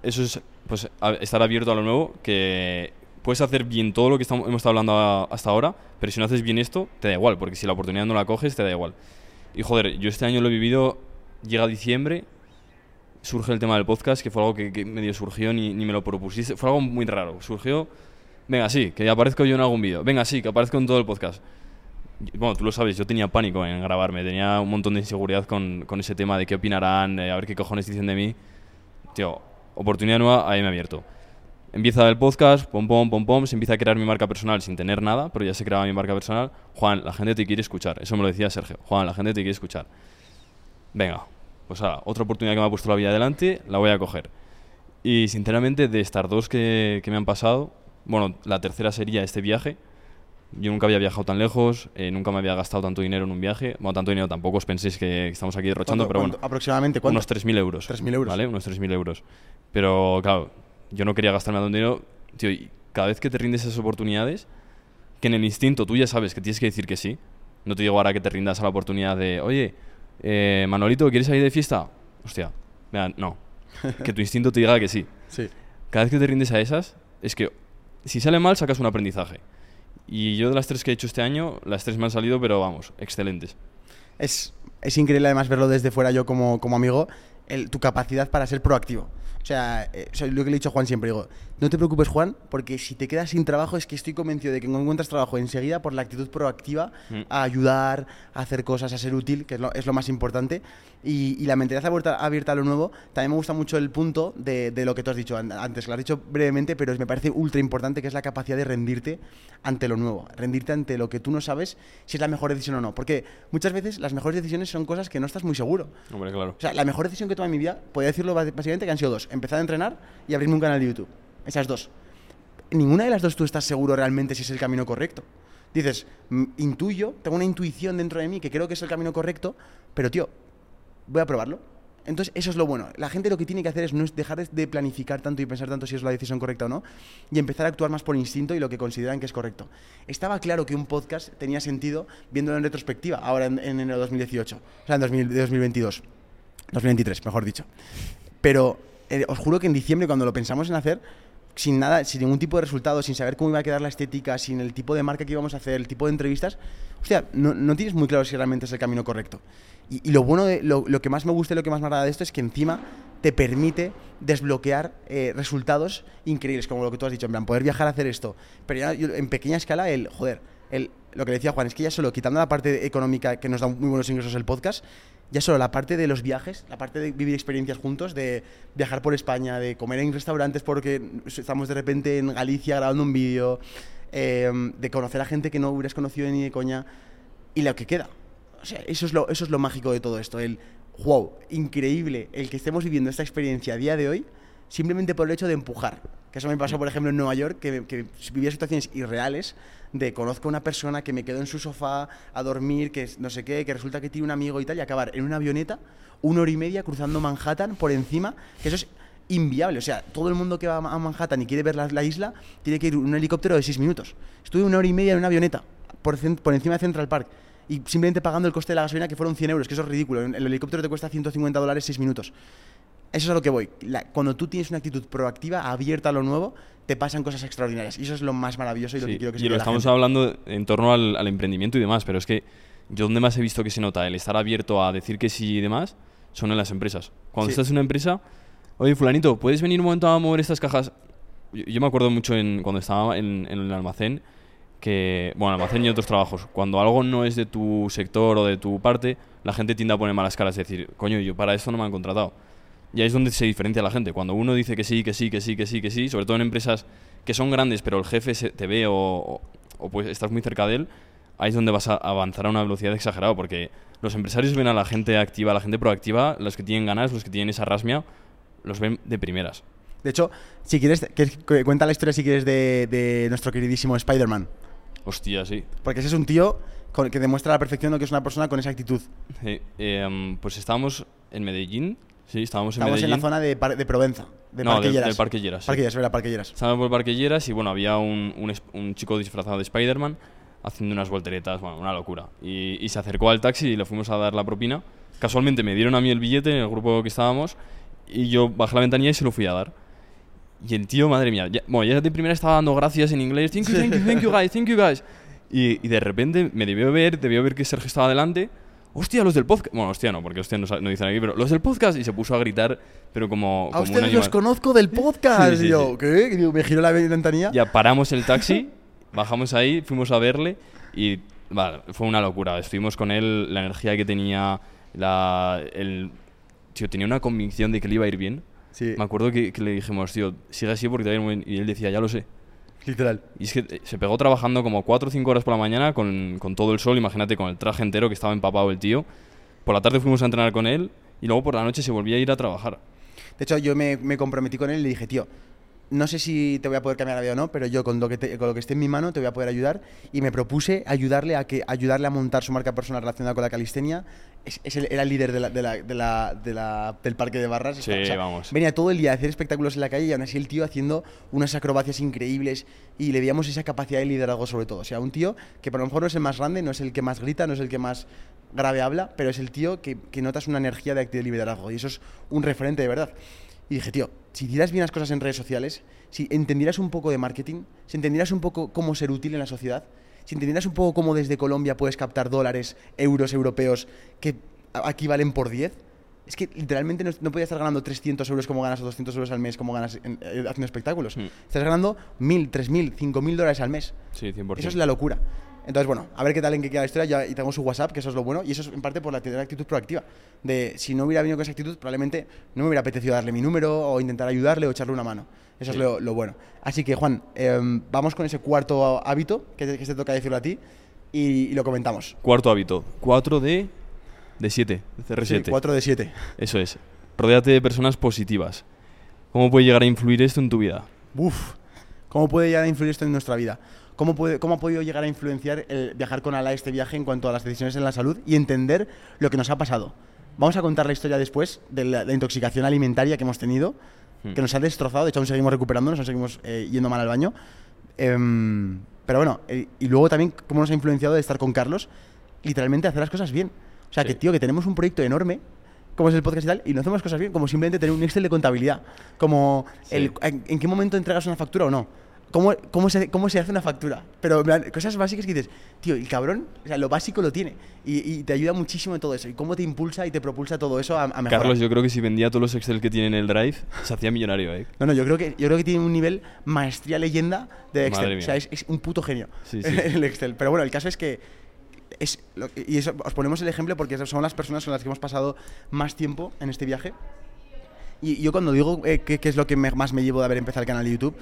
Eso es pues estar abierto a lo nuevo, que puedes hacer bien todo lo que estamos, hemos estado hablando hasta ahora, pero si no haces bien esto, te da igual, porque si la oportunidad no la coges, te da igual. Y joder, yo este año lo he vivido, llega diciembre, surge el tema del podcast, que fue algo que, medio surgió, ni, ni, me lo propusiste. Fue algo muy raro. Surgió, venga, sí, que aparezco yo en algún vídeo. Venga, sí, que aparezco en todo el podcast. Bueno, tú lo sabes, yo tenía pánico en grabarme, tenía un montón de inseguridad con, con ese tema de qué opinarán, a ver qué cojones dicen de mí. Tío, oportunidad nueva, ahí me abierto. Empieza el podcast, pom pom, pom pom, se empieza a crear mi marca personal sin tener nada, pero ya se creaba mi marca personal. Juan, la gente te quiere escuchar. Eso me lo decía Sergio. Juan, la gente te quiere escuchar. Venga, pues ahora, otra oportunidad que me ha puesto la vida adelante, la voy a coger. Y sinceramente, de estas dos que, que me han pasado, bueno, la tercera sería este viaje. Yo nunca había viajado tan lejos, eh, nunca me había gastado tanto dinero en un viaje. Bueno, tanto dinero tampoco os penséis que estamos aquí derrochando, pero bueno. ¿Aproximadamente cuánto? Unos 3.000 euros. 3.000 euros. ¿Vale? Unos 3.000 euros. Pero claro, yo no quería gastarme tanto dinero. Tío, y cada vez que te rindes esas oportunidades, que en el instinto tú ya sabes que tienes que decir que sí. No te digo ahora que te rindas a la oportunidad de, oye, eh, Manolito, ¿quieres salir de fiesta? Hostia, no. que tu instinto te diga que sí. sí. Cada vez que te rindes a esas, es que si sale mal, sacas un aprendizaje. Y yo de las tres que he hecho este año, las tres me han salido, pero vamos, excelentes. Es, es increíble además verlo desde fuera yo como, como amigo, el, tu capacidad para ser proactivo. O sea, eh, lo que le he dicho a Juan siempre, digo, no te preocupes Juan, porque si te quedas sin trabajo es que estoy convencido de que no encuentras trabajo enseguida por la actitud proactiva mm. a ayudar, a hacer cosas, a ser útil, que es lo, es lo más importante. Y, la mentalidad abierta, abierta, a lo nuevo, también me gusta mucho el punto de, de, lo que tú has dicho antes, que lo has dicho brevemente, pero me parece ultra importante, que es la capacidad de rendirte ante lo nuevo, rendirte ante lo que tú no sabes si es la mejor decisión o no. Porque muchas veces las mejores decisiones son cosas que no estás muy seguro. Hombre, claro. O sea, la mejor decisión que he tomado en mi vida, podría decirlo básicamente que han sido dos. Empezar a entrenar y abrirme un canal de YouTube. Esas dos. Ninguna de las dos tú estás seguro realmente si es el camino correcto. Dices, intuyo, tengo una intuición dentro de mí que creo que es el camino correcto, pero tío, voy a probarlo. Entonces, eso es lo bueno. La gente lo que tiene que hacer es no dejar de planificar tanto y pensar tanto si es la decisión correcta o no, y empezar a actuar más por instinto y lo que consideran que es correcto. Estaba claro que un podcast tenía sentido viéndolo en retrospectiva, ahora en, enero de 2018, o sea, en 2022, 2023, mejor dicho. Pero eh, os juro que en diciembre, cuando lo pensamos en hacer, sin nada, sin ningún tipo de resultado, sin saber cómo iba a quedar la estética, sin el tipo de marca que íbamos a hacer, el tipo de entrevistas, hostia, no, no tienes muy claro si realmente es el camino correcto. Y, lo bueno, de, lo, que más me gusta y lo que más me agrada de esto es que encima te permite desbloquear eh, resultados increíbles, como lo que tú has dicho, en plan, poder viajar a hacer esto. Pero ya en pequeña escala, el, joder, el, lo que decía Juan, es que ya solo quitando la parte económica que nos da muy buenos ingresos el podcast, ya solo la parte de los viajes, la parte de vivir experiencias juntos, de viajar por España, de comer en restaurantes porque estamos de repente en Galicia grabando un vídeo, em, de conocer a gente que no hubieras conocido ni de coña, y lo que queda. O sea, eso es lo, eso es lo mágico de todo esto, el wow, increíble el que estemos viviendo esta experiencia a día de hoy, simplemente por el hecho de empujar. Que eso me pasó, por ejemplo, en Nueva York, que, que vivía situaciones irreales de conozco a una persona que me quedo en su sofá a dormir, que no sé qué, que resulta que tiene un amigo y tal, y acabar en una avioneta una hora y media cruzando Manhattan por encima, que eso es inviable. O sea, todo el mundo que va a Manhattan y quiere ver la, isla tiene que ir un helicóptero de seis minutos. Estuve una hora y media en una avioneta por, encima de Central Park y simplemente pagando el coste de la gasolina que fueron 100 euros, que eso es ridículo. El helicóptero te cuesta 150 dólares seis minutos. Eso es a lo que voy. cuando tú tienes una actitud proactiva, abierta a lo nuevo, te pasan cosas extraordinarias. Y eso es lo más maravilloso y lo que quiero que se Y lo estamos hablando en torno al, emprendimiento y demás, pero es que yo donde más he visto que se nota el estar abierto a decir que sí y demás son en las empresas. Cuando estás en una empresa, oye, fulanito, ¿puedes venir un momento a mover estas cajas? Yo, me acuerdo mucho en, cuando estaba en, en el almacén, que, bueno, almacén y otros trabajos, cuando algo no es de tu sector o de tu parte, la gente tiende a poner malas caras, es decir, coño, yo para esto no me han contratado. Y ahí es donde se diferencia la gente. Cuando uno dice que sí, que sí, que sí, que sí, que sí, sobre todo en empresas que son grandes, pero el jefe se, te ve o, o, pues estás muy cerca de él, ahí es donde vas a avanzar a una velocidad exagerada, porque los empresarios ven a la gente activa, a la gente proactiva, los que tienen ganas, los que tienen esa rasmia, los ven de primeras. De hecho, si quieres, que, cuenta la historia si quieres de, de nuestro queridísimo Spider-Man. Hostia, sí. Porque ese es un tío que demuestra a la perfección lo que es una persona con esa actitud. Sí, em, pues estábamos en Medellín. Sí, estábamos en estábamos en la zona de, de Provenza. De no, del, Parque Lleras. Parque Lleras, era Parque Lleras. Estábamos por Parque Lleras y bueno, había un, un, un chico disfrazado de Spider-Man haciendo unas volteretas, bueno, una locura. Y, y, se acercó al taxi y le fuimos a dar la propina. Casualmente me dieron a mí el billete en el grupo que estábamos y yo bajé la ventanilla y se lo fui a dar. Y el tío, madre mía, ya, bueno, ya de primera estaba dando gracias en inglés. Thank you, thank you, thank you guys, thank you guys. Y, y, de repente me debió ver, debió ver que Sergio estaba delante. Hostia, los del podcast. Bueno, hostia no, porque hostia no, no, dicen aquí, pero los del podcast. Y se puso a gritar, pero como. A ustedes los conozco del podcast. Sí, sí, y yo, ¿qué? Y me giró la ventanilla. Ya paramos el taxi, bajamos ahí, fuimos a verle. Y vale, fue una locura. Estuvimos con él, la energía que tenía, la, el. Tío, tenía una convicción de que le iba a ir bien. Sí. Me acuerdo que, que le dijimos, tío, sigue así porque te va a ir muy bien. Y él decía, ya lo sé. Literal. Y es que se pegó trabajando como 4 o 5 horas por la mañana con, con, todo el sol, imagínate, con el traje entero que estaba empapado el tío. Por la tarde fuimos a entrenar con él y luego por la noche se volvía a ir a trabajar. De hecho, yo me, me comprometí con él y le dije, tío, no sé si te voy a poder cambiar la vida o no, pero yo con lo, que te, con lo que esté en mi mano te voy a poder ayudar. Y me propuse ayudarle a, que, ayudarle a montar su marca personal relacionada con la calistenia. Es, es el, era el líder de la, de la, de la, de la, del parque de barras. Sí, o sea, vamos. Venía todo el día a hacer espectáculos en la calle y aún así el tío haciendo unas acrobacias increíbles y le veíamos esa capacidad de liderazgo sobre todo. O sea, un tío que por lo mejor no es el más grande, no es el que más grita, no es el que más grave habla, pero es el tío que, que notas una energía de, de liderazgo y eso es un referente de verdad. Y dije, tío, si hicieras bien las cosas en redes sociales, si entendieras un poco de marketing, si entendieras un poco cómo ser útil en la sociedad, si entendieras un poco cómo desde Colombia puedes captar dólares, euros europeos que aquí valen por 10, es que literalmente no, no podías estar ganando 300 euros como ganas o 200 euros al mes como ganas en, eh, haciendo espectáculos. Mm. Estás ganando 1.000, 3.000, 5.000 dólares al mes. Sí, 100%. Eso es la locura. Entonces, bueno, a ver qué tal en qué queda la historia. Ya, y tengo su WhatsApp, que eso es lo bueno. Y eso es en parte por la, la actitud proactiva. De si no hubiera venido con esa actitud, probablemente no me hubiera apetecido darle mi número o intentar ayudarle o echarle una mano. Eso Sí. es lo, lo bueno. Así que, Juan, eh, vamos con ese cuarto hábito que te, que te toca decirlo a ti y, y lo comentamos. Cuarto hábito. 4 de, de 7, de CR7. Sí, 4 de 7. Eso es. Rodéate de personas positivas. ¿Cómo puede llegar a influir esto en tu vida? Uf, ¿cómo puede llegar a influir esto en nuestra vida? ¿Cómo, puede, ¿Cómo ha podido llegar a influenciar el viajar con Ala este viaje en cuanto a las decisiones en la salud y entender lo que nos ha pasado? Vamos a contar la historia después de la, la intoxicación alimentaria que hemos tenido, Hmm. que nos ha destrozado, de hecho aún seguimos recuperándonos, aún seguimos eh, yendo mal al baño. Em, pero bueno, eh, y luego también cómo nos ha influenciado de estar con Carlos, literalmente hacer las cosas bien. O sea, Sí. que tío, que tenemos un proyecto enorme, como es el podcast y tal, y no hacemos cosas bien, como simplemente tener un Excel de contabilidad, como Sí. el, en, en qué momento entregas una factura o no. ¿Cómo, cómo, se, ¿Cómo se hace una factura? Pero en plan, cosas básicas que dices, tío, el cabrón, o sea, lo básico lo tiene. Y, y te ayuda muchísimo en todo eso. Y cómo te impulsa y te propulsa todo eso a, a mejorar. Carlos, yo creo que si vendía todos los Excel que tiene en el Drive, se hacía millonario, ¿eh? No, no, yo creo que, yo creo que tiene un nivel maestría leyenda de Excel. O sea, es, es un puto genio Sí, sí. el Excel. Pero bueno, el caso es que. Es lo- y eso, os ponemos el ejemplo porque son las personas con las que hemos pasado más tiempo en este viaje. Y yo cuando digo eh, qué es lo que me- más me llevo de haber empezado el canal de YouTube,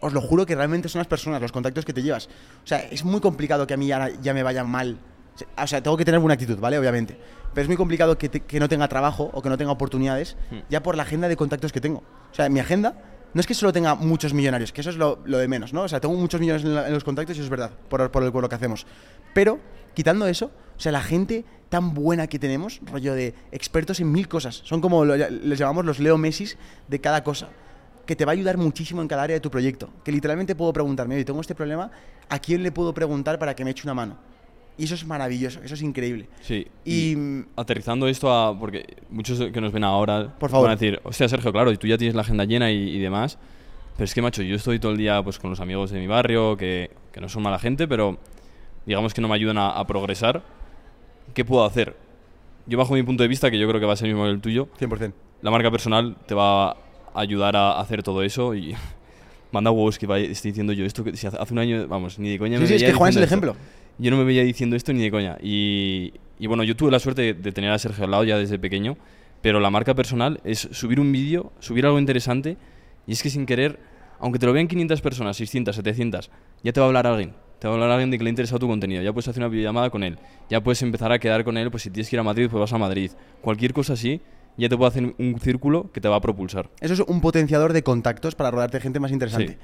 os- lo juro que realmente son las personas, los contactos que te llevas. O sea, es muy complicado que a mí ya, ya me vaya mal. O sea, tengo que tener buena actitud, ¿vale? Obviamente. Pero es muy complicado que, te- que no tenga trabajo o que no tenga oportunidades Hmm. ya por la agenda de contactos que tengo. O sea, mi agenda no es que solo tenga muchos millonarios, que eso es lo, lo de menos, ¿no? O sea, tengo muchos millones en, la- en los contactos y eso es verdad, por, por, el, por lo que hacemos. Pero, quitando eso, o sea, la gente tan buena que tenemos, rollo de expertos en mil cosas, son como, lo- les llamamos los Leo Messis de cada cosa, que te va a ayudar muchísimo en cada área de tu proyecto. Que literalmente puedo preguntarme, oye, tengo este problema, ¿a quién le puedo preguntar para que me eche una mano? Y eso es maravilloso, eso es increíble. Sí. Y, aterrizando esto a. Porque muchos que nos ven ahora Por favor. van a decir, hostia, Sergio, claro, y tú ya tienes la agenda llena y, y demás. Pero es que, macho, yo estoy todo el día pues, con los amigos de mi barrio, que, que no son mala gente, pero digamos que no me ayudan a, a progresar. ¿qué puedo hacer? Yo bajo mi punto de vista, que yo creo que va a ser el mismo que el tuyo, 100%. la marca personal te va a ayudar a hacer todo eso y manda huevos que vaya, estoy diciendo yo esto que si hace un año, vamos, ni de coña Sí, me sí, es veía que Juan es el diciendo ejemplo. esto. Yo no me veía diciendo esto ni de coña. Y, y bueno, yo tuve la suerte de, de tener a Sergio al lado ya desde pequeño, pero la marca personal es subir un vídeo, subir algo interesante y es que sin querer, aunque te lo vean 500 personas, 600, 700, ya te va a hablar alguien. Te va a hablar alguien de que le ha interesado tu contenido. Ya puedes hacer una videollamada con él. Ya puedes empezar a quedar con él. Pues si tienes que ir a Madrid, pues vas a Madrid. Cualquier cosa así, ya te puede hacer un círculo que te va a propulsar. Eso es un potenciador de contactos para rodearte de gente más interesante. Sí.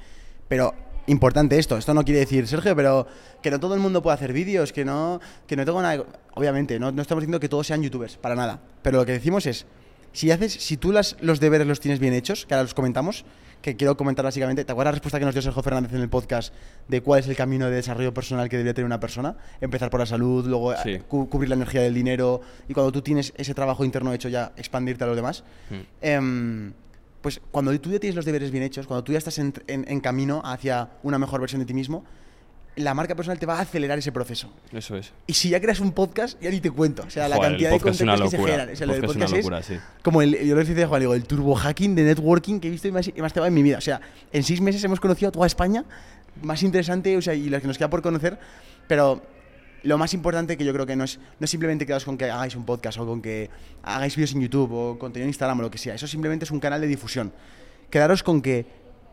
Pero importante esto, esto no quiere decir, Sergio, pero que no todo el mundo puede hacer vídeos, que no, que no tengo nada. Obviamente, no, no estamos diciendo que todos sean youtubers, para nada. Pero lo que decimos es, si haces, si tú las, los deberes los tienes bien hechos, que ahora los comentamos, que quiero comentar básicamente, ¿te acuerdas la respuesta que nos dio Sergio Fernández en el podcast de cuál es el camino de desarrollo personal que debería tener una persona? Empezar por la salud, luego Sí. eh, cu- cubrir la energía del dinero y cuando tú tienes ese trabajo interno hecho ya expandirte a los demás. Em, pues cuando tú ya tienes los deberes bien hechos, cuando tú ya estás en, en- en camino hacia una mejor versión de ti mismo, la marca personal te va a acelerar ese proceso. Eso es. Y si ya creas un podcast, ya ni te cuento. O sea, la Joder, el cantidad de podcast es contenidos que se generan. O sea, El del podcast es una podcast locura, sí. como el, yo lo decía Juan, digo, el turbo hacking de networking que he visto y más, y más tema en mi vida. O sea, en seis meses hemos conocido a toda España, más interesante, o sea, y lo que nos queda por conocer, pero lo más importante que yo creo que no es, no es simplemente quedaros con que hagáis un podcast o con que hagáis vídeos en YouTube o contenido en Instagram o lo que sea. Eso simplemente es un canal de difusión. Quedaros con que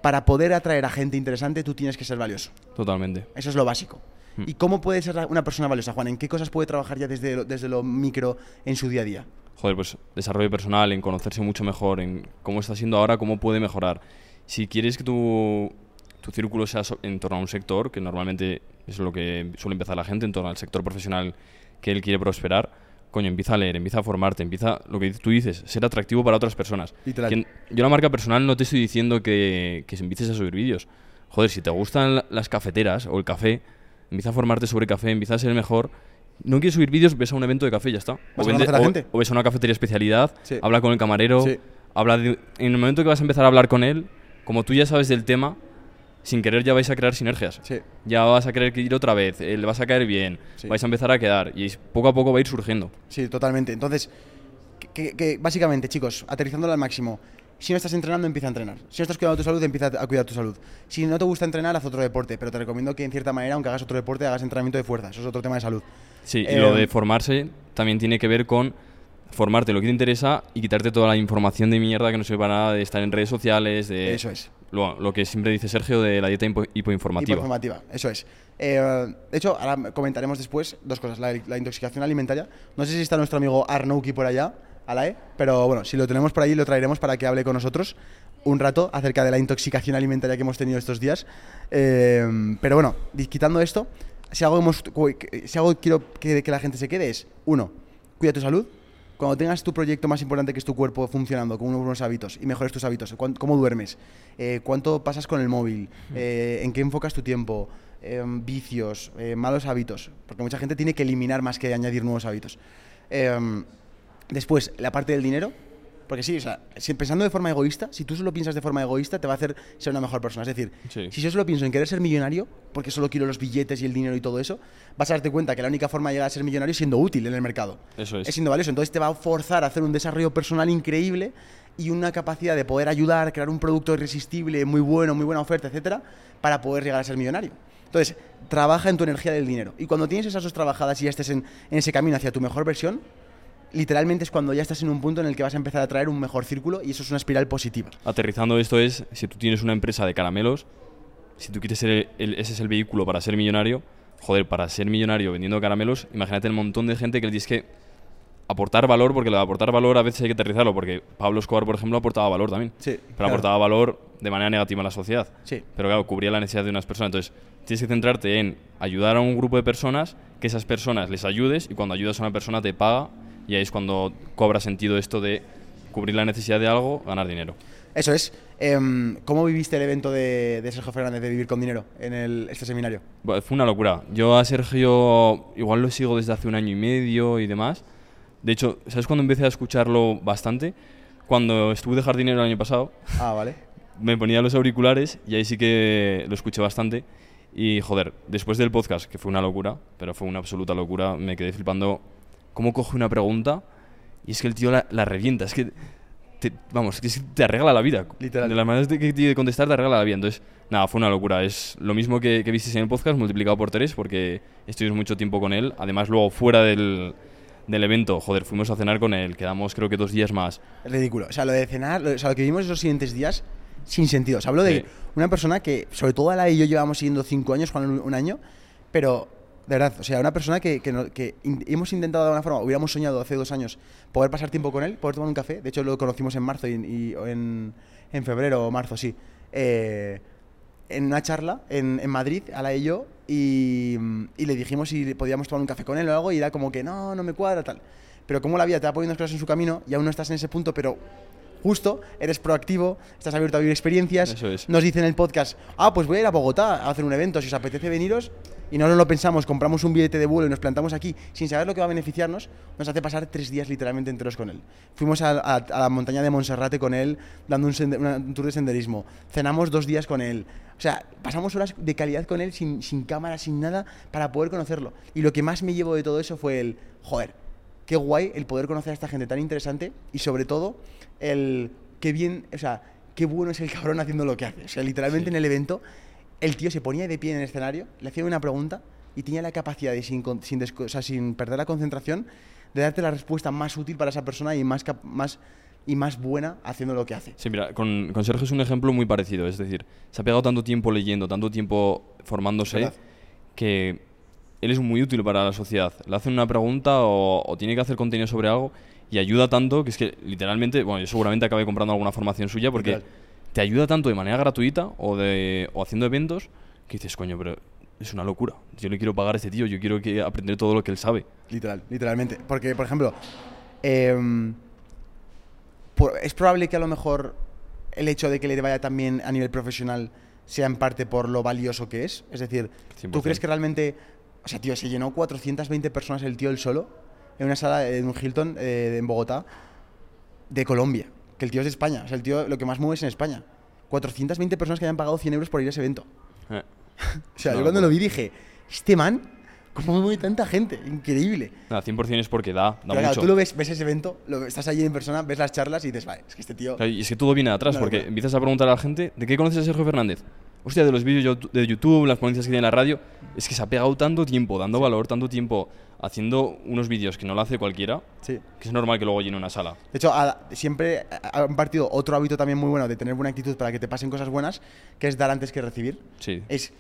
para poder atraer a gente interesante tú tienes que ser valioso. Totalmente. Eso es lo básico. Hmm. ¿Y cómo puede ser una persona valiosa, Juan? ¿En qué cosas puede trabajar ya desde lo, desde lo micro en su día a día? joder, pues desarrollo personal, en conocerse mucho mejor, en cómo está siendo ahora, cómo puede mejorar. Si quieres que tu, tu círculo sea en torno a un sector, que normalmente es lo que suele empezar la gente, en torno al sector profesional que él quiere prosperar, coño, empieza a leer, empieza a formarte, empieza, lo que tú dices, ser atractivo para otras personas. Literal. Que- yo la marca personal no te estoy diciendo que, que empieces a subir vídeos. Joder, si te gustan la- las cafeteras o el café, empieza a formarte sobre café, empieza a ser mejor. No quieres subir vídeos, ves a un evento de café y ya está. O, conocer a o- gente. o ves a una cafetería especialidad, Sí. habla con el camarero, Sí. habla de- en el momento que vas a empezar a hablar con él, como tú ya sabes del tema, sin querer ya vais a crear sinergias. Sí. Ya vas a querer que ir otra vez, eh, le vas a caer bien, Sí. vais a empezar a quedar y poco a poco va a ir surgiendo. Sí, totalmente. Entonces, que, básicamente, chicos, aterrizándolo al máximo, si no estás entrenando, empieza a entrenar. Si no estás cuidando tu salud, empieza a cuidar tu salud. Si no te gusta entrenar, haz otro deporte, pero te recomiendo que en cierta manera, aunque hagas otro deporte, hagas entrenamiento de fuerza. Eso es otro tema de salud. Sí, y lo de formarse también tiene que ver con formarte lo que te interesa y quitarte toda la información de mierda que no sirve para nada de estar en redes sociales, de Eso es. Lo, que siempre dice Sergio de la dieta hipo- hipoinformativa. Hipoinformativa, eso es. Eh, de hecho, ahora comentaremos después dos cosas. La, intoxicación alimentaria. No sé si está nuestro amigo Arnouki por allá, Alae, pero bueno, si lo tenemos por ahí, lo traeremos para que hable con nosotros un rato acerca de la intoxicación alimentaria que hemos tenido estos días. Eh, pero bueno, quitando esto, si algo, hemos, si algo quiero que, que la gente se quede es, uno, cuida tu salud. Cuando tengas tu proyecto más importante que es tu cuerpo funcionando con unos buenos hábitos y mejores tus hábitos, cómo duermes, eh, cuánto pasas con el móvil, eh, en qué enfocas tu tiempo, eh, vicios, malos hábitos, porque mucha gente tiene que eliminar más que añadir nuevos hábitos. Eh, después, la parte del dinero, porque sí, o sea, si pensando de forma egoísta, si tú solo piensas de forma egoísta, te va a hacer ser una mejor persona. Es decir, Sí. si yo solo pienso en querer ser millonario, porque solo quiero los billetes y el dinero y todo eso, vas a darte cuenta que la única forma de llegar a ser millonario es siendo útil en el mercado Eso es. es siendo valioso. Entonces te va a forzar a hacer un desarrollo personal increíble y una capacidad de poder ayudar, crear un producto irresistible, muy bueno, muy buena oferta, etcétera, para poder llegar a ser millonario. Entonces, trabaja en tu energía del dinero. Y cuando tienes esas dos trabajadas y ya estés en, en ese camino hacia tu mejor versión, literalmente es cuando ya estás en un punto en el que vas a empezar a traer un mejor círculo y eso es una espiral positiva. Aterrizando esto es, si tú tienes una empresa de caramelos, si tú quieres ser el- el- ese es el vehículo para ser millonario, joder, para ser millonario vendiendo caramelos, imagínate el montón de gente que le tienes que aportar valor, porque lo de aportar valor a veces hay que aterrizarlo, porque Pablo Escobar, por ejemplo, aportaba valor también. Sí, Pero claro. aportaba valor de manera negativa a la sociedad. Sí. Pero claro, cubría la necesidad de unas personas. Entonces, tienes que centrarte en ayudar a un grupo de personas, que esas personas les ayudes, y cuando ayudas a una persona te paga, y ahí es cuando cobra sentido esto de cubrir la necesidad de algo, ganar dinero. Eso es. Em, ¿Cómo viviste el evento de, de Sergio Fernández de Vivir con Dinero en el- este seminario? Bueno, Fue una locura. Yo a Sergio igual lo sigo desde hace un año y medio y demás. De hecho, ¿sabes cuándo empecé a escucharlo bastante? Cuando estuve de jardinero el año pasado, Ah, vale. me ponía los auriculares y ahí sí que lo escuché bastante. Y joder, después del podcast, que fue una locura, pero fue una absoluta locura, me quedé flipando cómo coge una pregunta y es que el tío la, la revienta. Es que, te, vamos, es que te arregla la vida. Literal. De las maneras de, de contestar te arregla la vida. Entonces, nada, fue una locura. Es lo mismo que, que visteis en el podcast, multiplicado por tres, porque estuvimos mucho tiempo con él. Además, luego fuera del, del evento, joder, fuimos a cenar con él, quedamos creo que dos días más. Ridículo. O sea, lo de cenar, lo, o sea, lo que vimos esos siguientes días, sin sentido. O sea, hablo de Sí. una persona que, sobre todo a la y yo llevamos siguiendo cinco años, Juan un año, pero de verdad, o sea, una persona que, que, que hemos intentado de alguna forma, hubiéramos soñado hace dos años poder pasar tiempo con él, poder tomar un café. De hecho, lo conocimos en marzo y, en, en febrero o marzo, sí. Eh, en una charla en, en Madrid, a la y yo, y, y le dijimos si podíamos tomar un café con él o algo, y era como que no, no me cuadra, tal. Pero como la vida te va poniendo cosas en su camino y aún no estás en ese punto, pero justo, eres proactivo, estás abierto a vivir experiencias. Eso es. Nos dice en el podcast, ah, pues voy a ir a Bogotá a hacer un evento, si os apetece veniros, y no nos lo pensamos, compramos un billete de vuelo y nos plantamos aquí sin saber lo que va a beneficiarnos, nos hace pasar tres días literalmente enteros con él. Fuimos a, a- a la montaña de Monserrate con él, dando un, un tour de senderismo. Cenamos dos días con él. O sea, pasamos horas de calidad con él sin, sin cámara, sin nada, para poder conocerlo. Y lo que más me llevo de todo eso fue el, joder, qué guay el poder conocer a esta gente tan interesante y sobre todo el qué bien, o sea, qué bueno es el cabrón haciendo lo que hace. O sea, literalmente Sí. en el evento el tío se ponía de pie en el escenario, le hacía una pregunta y tenía la capacidad de sin, sin, desco- o sea, sin perder la concentración de darte la respuesta más útil para esa persona y más, más, y más buena haciendo lo que hace. Sí, mira, con, con Sergio es un ejemplo muy parecido. Es decir, se ha pegado tanto tiempo leyendo, tanto tiempo formándose, que él es muy útil para la sociedad. Le hacen una pregunta o, o tiene que hacer contenido sobre algo y ayuda tanto que es que literalmente, bueno, yo seguramente acabé comprando alguna formación suya porque te ayuda tanto de manera gratuita o, de, o haciendo eventos que dices, coño, pero es una locura. Yo le quiero pagar a este tío, yo quiero que aprender todo lo que él sabe. Literal, literalmente. Porque, por ejemplo, em, por- es probable que a lo mejor el hecho de que le vaya tan bien a nivel profesional sea en parte por lo valioso que es. Es decir, ¿tú 100%. crees que realmente... O sea, tío, se llenó 420 personas el tío él solo en una sala de un Hilton eh, en Bogotá de Colombia. Que el tío es de España. O sea, el tío lo que más mueve es en España. 420 personas que hayan pagado 100 euros por ir a ese evento. Eh. O sea, yo cuando locura. lo vi dije, este man, ¿cómo mueve tanta gente? Increíble. Nada, 100% es porque da, da Pero claro, mucho. tú lo ves, ves ese evento, lo, estás allí en persona, ves las charlas y dices, vale, es que este tío... Claro, Y es que todo viene de atrás, porque empiezas a preguntar a la gente, ¿de qué conoces a Sergio Fernández? Hostia, de los vídeos de YouTube, las ponencias que tiene en la radio. Es que se ha pegado tanto tiempo, dando valor, tanto tiempo haciendo unos vídeos que no lo hace cualquiera, Sí. que es normal que luego llene una sala. De hecho, ha- siempre ha- han partido otro hábito también muy bueno de tener buena actitud para que te pasen cosas buenas, que es dar antes que recibir. Sí. Es,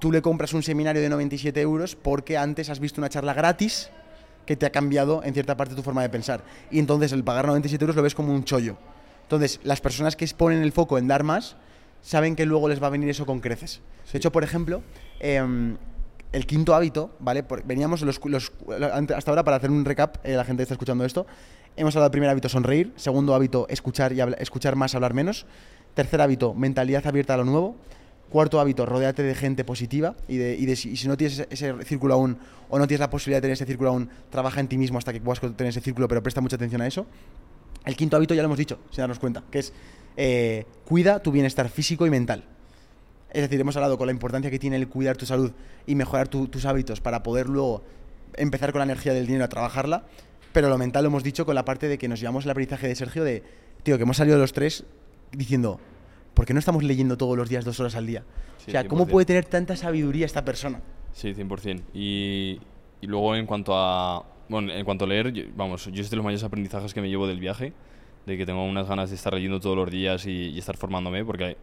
tú le compras un seminario de 97 euros porque antes has visto una charla gratis que te ha cambiado en cierta parte tu forma de pensar. Y entonces el pagar 97 euros lo ves como un chollo. Entonces, las personas que ponen el foco en dar más, saben que luego les va a venir eso con creces. De hecho, por ejemplo, em, el quinto hábito, ¿vale? Por- veníamos los, hasta ahora para hacer un recap, eh, la gente está escuchando esto. Hemos hablado del primer hábito, sonreír. Segundo hábito, escuchar, y habla- escuchar más, hablar menos. Tercer hábito, mentalidad abierta a lo nuevo. Cuarto hábito, rodéate de gente positiva y, de, y, de si, y si no tienes ese, ese círculo aún o no tienes la posibilidad de tener ese círculo aún, trabaja en ti mismo hasta que puedas tener ese círculo, pero presta mucha atención a eso. El quinto hábito ya lo hemos dicho, sin darnos cuenta, que es eh, cuida tu bienestar físico y mental. Es decir, hemos hablado con la importancia que tiene el cuidar tu salud y mejorar tu- tus hábitos para poder luego empezar con la energía del dinero a trabajarla, pero lo mental lo hemos dicho con la parte de que nos llevamos el aprendizaje de Sergio de, tío, que hemos salido los tres diciendo, ¿por qué no estamos leyendo todos los días dos horas al día? Sí, o sea, ¿cómo 100%. puede tener tanta sabiduría esta persona? Sí, 100%. Y, y luego en cuanto a... Bueno, en cuanto a leer, yo- vamos, yo es de los mayores aprendizajes que me llevo del viaje, de que tengo unas ganas de estar leyendo todos los días y, y estar formándome, porque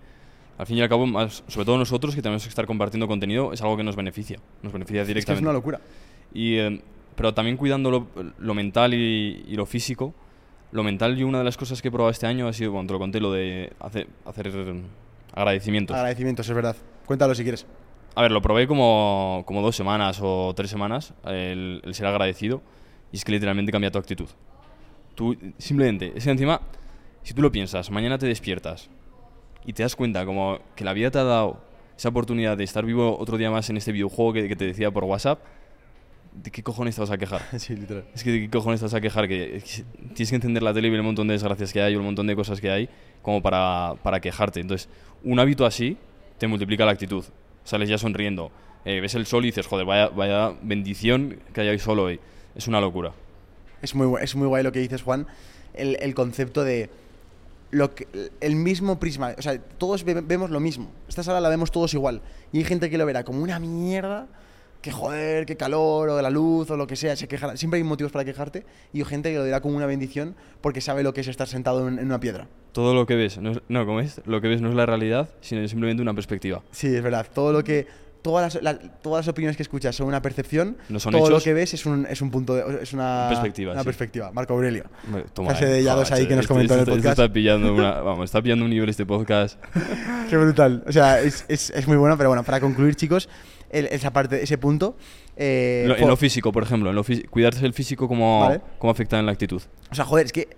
al fin y al cabo, más, sobre todo nosotros que tenemos que estar compartiendo contenido, es algo que nos beneficia, nos beneficia Es que es directamente. una locura. Y, eh, pero también cuidando lo, lo mental y, y lo físico. Lo mental, yo una de las cosas que he probado este año ha sido, bueno, te lo conté, lo de hacer, hacer agradecimientos. Agradecimientos, es verdad. Cuéntalo si quieres. A ver, lo probé como, como dos semanas o tres semanas, el, el ser agradecido, y es que literalmente cambia tu actitud. Tú, simplemente, es que encima, si tú lo piensas, mañana te despiertas y te das cuenta como que la vida te ha dado esa oportunidad de estar vivo otro día más en este videojuego que, que te decía por WhatsApp, ¿de qué cojones te vas a quejar? sí, literal. Es que de qué cojones te vas a quejar, que, que tienes que entender la tele y ver el montón de desgracias que hay, o el montón de cosas que hay, como para, para quejarte. Entonces, un hábito así te multiplica la actitud. Sales ya sonriendo, eh, ves el sol y dices, joder, vaya, vaya bendición que hay hoy solo hoy. Es una locura. Es muy, es muy guay lo que dices, Juan. El, el concepto de lo que, el mismo prisma. O sea, todos vemos lo mismo. Esta sala la vemos todos igual. Y hay gente que lo verá como una mierda que joder, que calor, o de la luz, o lo que sea, se quejará. Siempre hay motivos para quejarte y hay gente que lo dirá como una bendición porque sabe lo que es estar sentado en, una piedra. Todo lo que ves, no, no, como es, lo que ves no es la realidad, sino simplemente una perspectiva. Sí, es verdad. Todo lo que todas las, todas las opiniones que escuchas son una percepción, todo lo que ves es un, es un punto, de, es una perspectiva. Una perspectiva. Marco Aurelio. Toma, de Yados ahí que nos este comentó en el podcast. Está pillando, una, vamos, está pillando un nivel este podcast. Qué brutal. O sea, es, es, es, muy bueno, pero bueno, para concluir, chicos, esa parte, ese punto. Eh, en lo físico, por ejemplo, en lo cuidarse el físico, ¿cómo, ¿cómo afecta en la actitud? O sea, joder, es que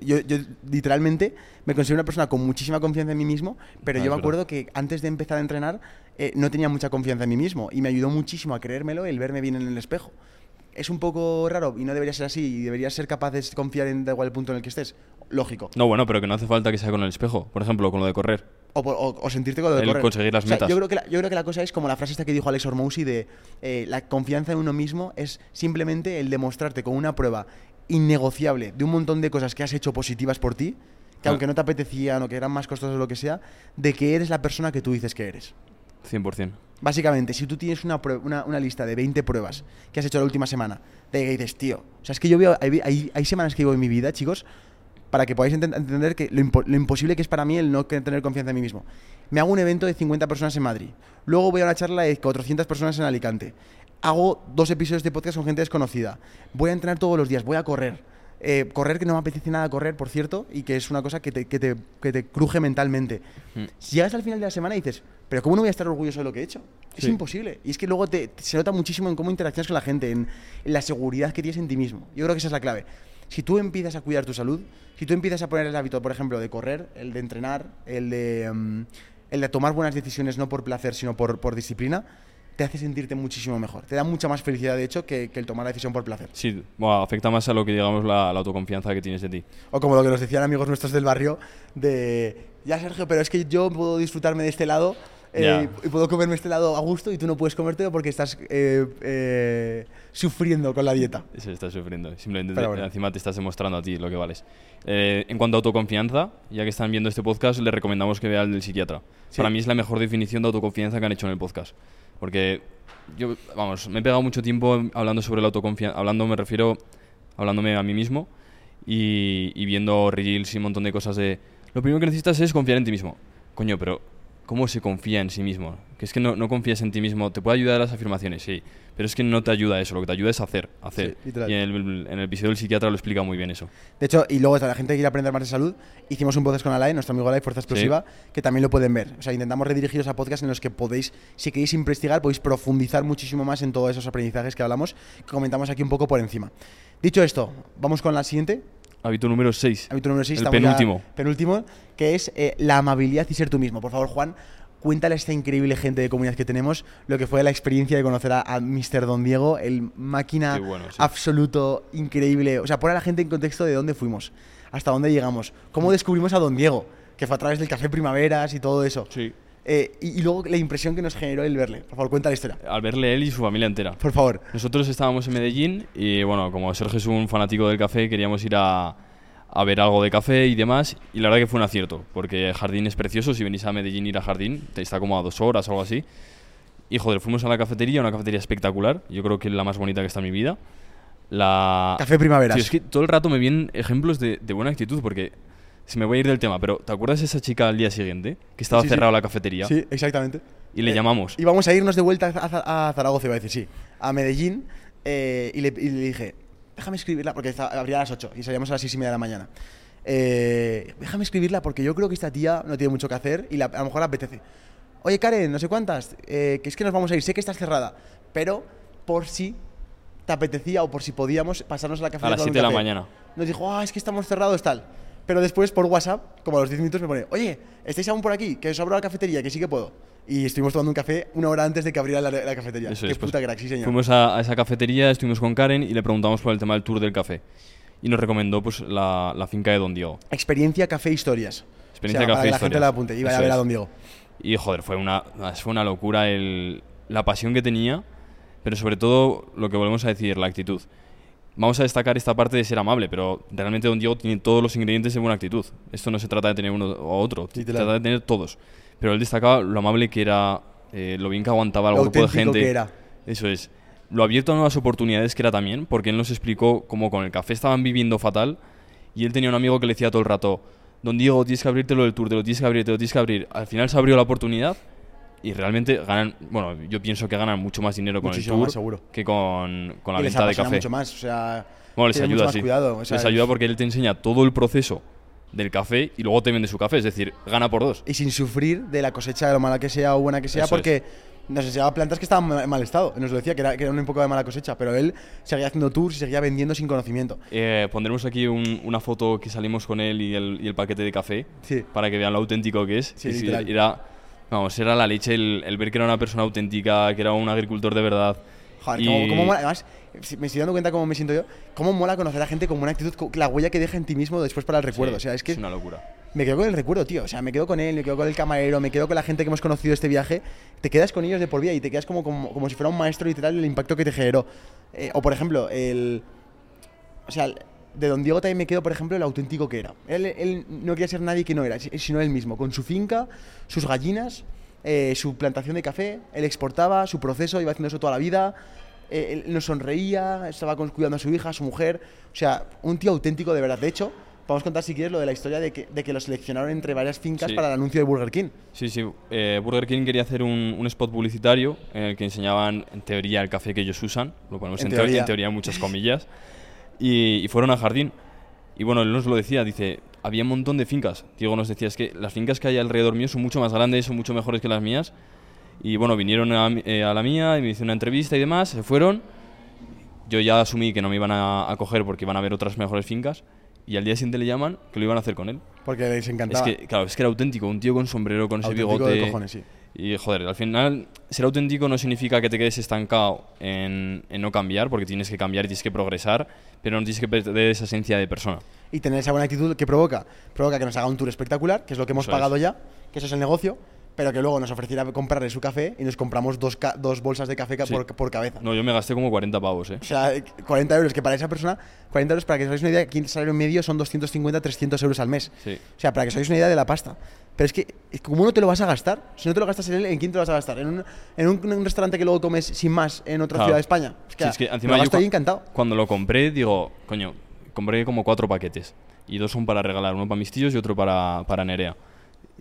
yo, yo, literalmente me considero una persona con muchísima confianza en mí mismo, pero ah, yo me acuerdo que antes de empezar a entrenar eh, no tenía mucha confianza en mí mismo y me ayudó muchísimo a creérmelo el verme bien en el espejo. Es un poco raro y no debería ser así y deberías ser capaz de confiar en da igual el punto en el que estés. Lógico. No, bueno, pero que no hace falta que sea con el espejo, por ejemplo, con lo de correr. O, sentirte con lo de el conseguir las metas. Yo creo, que la, yo creo que la cosa es como la frase esta que dijo Alex Hormousi de eh, la confianza en uno mismo es simplemente el demostrarte con una prueba innegociable de un montón de cosas que has hecho positivas por ti, que ah. aunque no te apetecían o que eran más costosas o lo que sea, de que eres la persona que tú dices que eres. 100%. Básicamente, si tú tienes una, una, lista de 20 pruebas que has hecho la última semana, de que dices, tío, o sea, es que yo veo, hay, hay, semanas que vivo en mi vida, chicos, para que podáis entender que lo, lo, imposible que es para mí el no tener confianza en mí mismo. Me hago un evento de 50 personas en Madrid, luego voy a una charla de 400 personas en Alicante, hago dos episodios de podcast con gente desconocida, voy a entrenar todos los días, voy a correr. Eh, correr que no me apetece nada correr, por cierto, y que es una cosa que te, que te, que te cruje mentalmente. Mm. Si llegas al final de la semana y dices, pero ¿cómo no voy a estar orgulloso de lo que he hecho? Es imposible. Y es que luego te, se nota muchísimo en cómo interaccionas con la gente, en, la seguridad que tienes en ti mismo. Yo creo que esa es la clave. Si tú empiezas a cuidar tu salud, si tú empiezas a poner el hábito, por ejemplo, de correr, el de entrenar, el de, mm, el de tomar buenas decisiones no por placer, sino por, por disciplina, te hace sentirte muchísimo mejor. Te da mucha más felicidad, de hecho, que, el tomar la decisión por placer. Sí, afecta más a lo que, digamos, la, autoconfianza que tienes de ti. O como lo que nos decían amigos nuestros del barrio, de, ya Sergio, pero es que yo puedo disfrutarme de este lado eh, y puedo comerme este lado a gusto y tú no puedes comértelo porque estás eh, eh, sufriendo con la dieta. Sí, estás sufriendo. Simplemente encima te estás demostrando a ti lo que vales. en cuanto a autoconfianza, ya que están viendo este podcast, les recomendamos que vean el del psiquiatra. Para mí es la mejor definición de autoconfianza que han hecho en el podcast. Porque yo, vamos, me he pegado mucho tiempo hablando sobre la autoconfianza. Hablando, me refiero, hablándome a mí mismo y, y viendo reels y un montón de cosas de. Lo primero que necesitas es confiar en ti mismo. Coño, pero cómo se confía en sí mismo. Que es que no, no, confías en ti mismo. Te puede ayudar a las afirmaciones, sí. Pero es que no te ayuda eso. Lo que te ayuda es hacer. hacer. y en el, en el, episodio del psiquiatra lo explica muy bien eso. De hecho, y luego la gente que quiere aprender más de salud, hicimos un podcast con Alain, nuestro amigo Alain, Fuerza Explosiva, que también lo pueden ver. O sea, intentamos redirigiros a podcasts en los que podéis, si queréis investigar, podéis profundizar muchísimo más en todos esos aprendizajes que hablamos, que comentamos aquí un poco por encima. Dicho esto, vamos con la siguiente. Hábito número 6. Hábito número 6. El penúltimo. penúltimo, que es eh, la amabilidad y ser tú mismo. Por favor, Juan, cuéntale a esta increíble gente de comunidad que tenemos lo que fue la experiencia de conocer a, Mr. Don Diego, el máquina absoluto, increíble. O sea, pon a la gente en contexto de dónde fuimos, hasta dónde llegamos, cómo descubrimos a Don Diego, que fue a través del Café Primaveras y todo eso. Sí. Eh, y, luego la impresión que nos generó el verle. Por favor, cuenta la historia. Al verle él y su familia entera. Por favor. Nosotros estábamos en Medellín y, bueno, como Sergio es un fanático del café, queríamos ir a, a ver algo de café y demás. Y la verdad que fue un acierto, porque Jardín es precioso. Si venís a Medellín ir a Jardín, te está como a dos horas o algo así. Y joder, fuimos a la cafetería, una cafetería espectacular. Yo creo que es la más bonita que está en mi vida. La... Café Primavera. Sí, es que todo el rato me vienen ejemplos de, buena actitud, porque si me voy a ir del tema, pero ¿te acuerdas de esa chica al día siguiente? Que estaba cerrada la cafetería. Sí, exactamente. Y le llamamos. Y vamos a irnos de vuelta a, Zaragoza, iba a decir, sí, a Medellín. Eh, y, le, y le dije, déjame escribirla, porque abría a las 8 y salíamos a las 6 y media de la mañana. Eh, déjame escribirla porque yo creo que esta tía no tiene mucho que hacer y a lo mejor le apetece. Oye, Karen, no sé cuántas, eh, que es que nos vamos a ir, sé que estás cerrada, pero por si te apetecía o por si podíamos pasarnos a la cafetería. A las 7 de la mañana. Nos dijo, ah, es que estamos cerrados, tal. Pero después por WhatsApp, como a los 10 minutos, me pone, oye, ¿estáis aún por aquí? Que os abro la cafetería, que sí que puedo. Y estuvimos tomando un café una hora antes de que abriera la, cafetería. Qué puta crack, sí, señor. Fuimos a, esa cafetería, estuvimos con Karen y le preguntamos por el tema del tour del café y nos recomendó pues la, la finca de Don Diego. Experiencia Café Historias. Experiencia Café Historias. la gente la apunte y vaya a ver a Don Diego. Y joder, fue una, fue una locura el, la pasión que tenía, pero sobre todo lo que volvemos a decir, la actitud. Vamos a destacar esta parte de ser amable, pero realmente Don Diego tiene todos los ingredientes de buena actitud. Esto no se trata de tener uno o otro, se trata de tener todos. Pero él destacaba lo amable que era, eh, lo bien que aguantaba al grupo de gente. Que era. Eso es. Lo abierto a nuevas oportunidades que era también, porque él nos explicó cómo con el café estaban viviendo fatal y él tenía un amigo que le decía todo el rato, Don Diego, tienes que abrirte lo del tour, te lo tienes que abrir, te lo tienes que abrir. Al final se abrió la oportunidad y realmente ganan, bueno, yo pienso que ganan mucho más dinero con el tour seguro. que con, con la venta de café. mucho más, o sea, bueno, les ayuda, sí. les ayuda porque él te enseña todo el proceso del café y luego te vende su café, es decir, gana por dos. Y sin sufrir de la cosecha de lo mala que sea o buena que sea, porque nos enseñaba plantas que estaban en mal estado. Nos lo decía, que era, que era un poco de mala cosecha, pero él seguía haciendo tours y seguía vendiendo sin conocimiento. Eh, pondremos aquí una foto que salimos con él y el, y el paquete de café para que vean lo auténtico que es. Sí, sí, era Vamos, era la leche el, ver que era una persona auténtica, que era un agricultor de verdad. Joder, cómo, mola. Además, me estoy dando cuenta cómo me siento yo. Cómo mola conocer a gente con una actitud, la huella que deja en ti mismo después para el recuerdo. o sea, es que. Es una locura. Me quedo con el recuerdo, tío. O sea, me quedo con él, me quedo con el camarero, me quedo con la gente que hemos conocido este viaje. Te quedas con ellos de por vida y te quedas como, como, como si fuera un maestro literal el impacto que te generó. Eh, o por ejemplo, el. O sea, de Don Diego también me quedo, por ejemplo, el auténtico que era. Él, él no quería ser nadie que no era, sino él mismo, con su finca, sus gallinas eh, su plantación de café, él exportaba, su proceso, iba haciendo eso toda la vida, eh, él nos sonreía, estaba cuidando a su hija, a su mujer, o sea, un tío auténtico de verdad. De hecho, Vamos a contar si quieres lo de la historia de que, de que lo seleccionaron entre varias fincas para el anuncio de Burger King. Sí, sí. Eh, Burger King quería hacer un, un, spot publicitario en el que enseñaban, en teoría, el café que ellos usan. Lo ponemos en, teoría. en teoría, muchas comillas. y, y, fueron al jardín. Y bueno, él nos lo decía, dice, había un montón de fincas. Diego nos decía, es que las fincas que hay alrededor mío son mucho más grandes, son mucho mejores que las mías. Y bueno, vinieron a, eh, la mía y me hicieron una entrevista y demás, se fueron. Yo ya asumí que no me iban a, coger porque iban a ver otras mejores fincas. Y al día siguiente le llaman que lo iban a hacer con él. Porque les encantaba. Es que, claro, es que era auténtico, un tío con sombrero, con ese bigote. De cojones, sí. Y joder, al final, ser auténtico no significa que te quedes estancado en, en, no cambiar, porque tienes que cambiar y tienes que progresar, pero no tienes que perder esa esencia de persona. Y tener esa buena actitud que provoca, provoca que nos haga un tour espectacular, que es lo que hemos pagado ya, que eso es el negocio, pero que luego nos ofreciera comprarle su café y nos compramos dos, dos bolsas de café por, por, cabeza. No, yo me gasté como 40 pavos, ¿eh? O sea, 40 euros, que para esa persona, 40 euros, para que os hagáis una idea, aquí el salario medio son 250, 300 euros al mes. Sí. O sea, para que os hagáis una idea de la pasta. Pero es que, ¿cómo no te lo vas a gastar? Si no te lo gastas en él, ¿en quién te lo vas a gastar? ¿En un, en un, restaurante que luego comes sin más en otra ciudad de España? Es que, es que encima yo estoy encantado. Cuando lo compré, digo, coño, compré como cuatro paquetes y dos son para regalar, uno para mis tíos y otro para, para Nerea.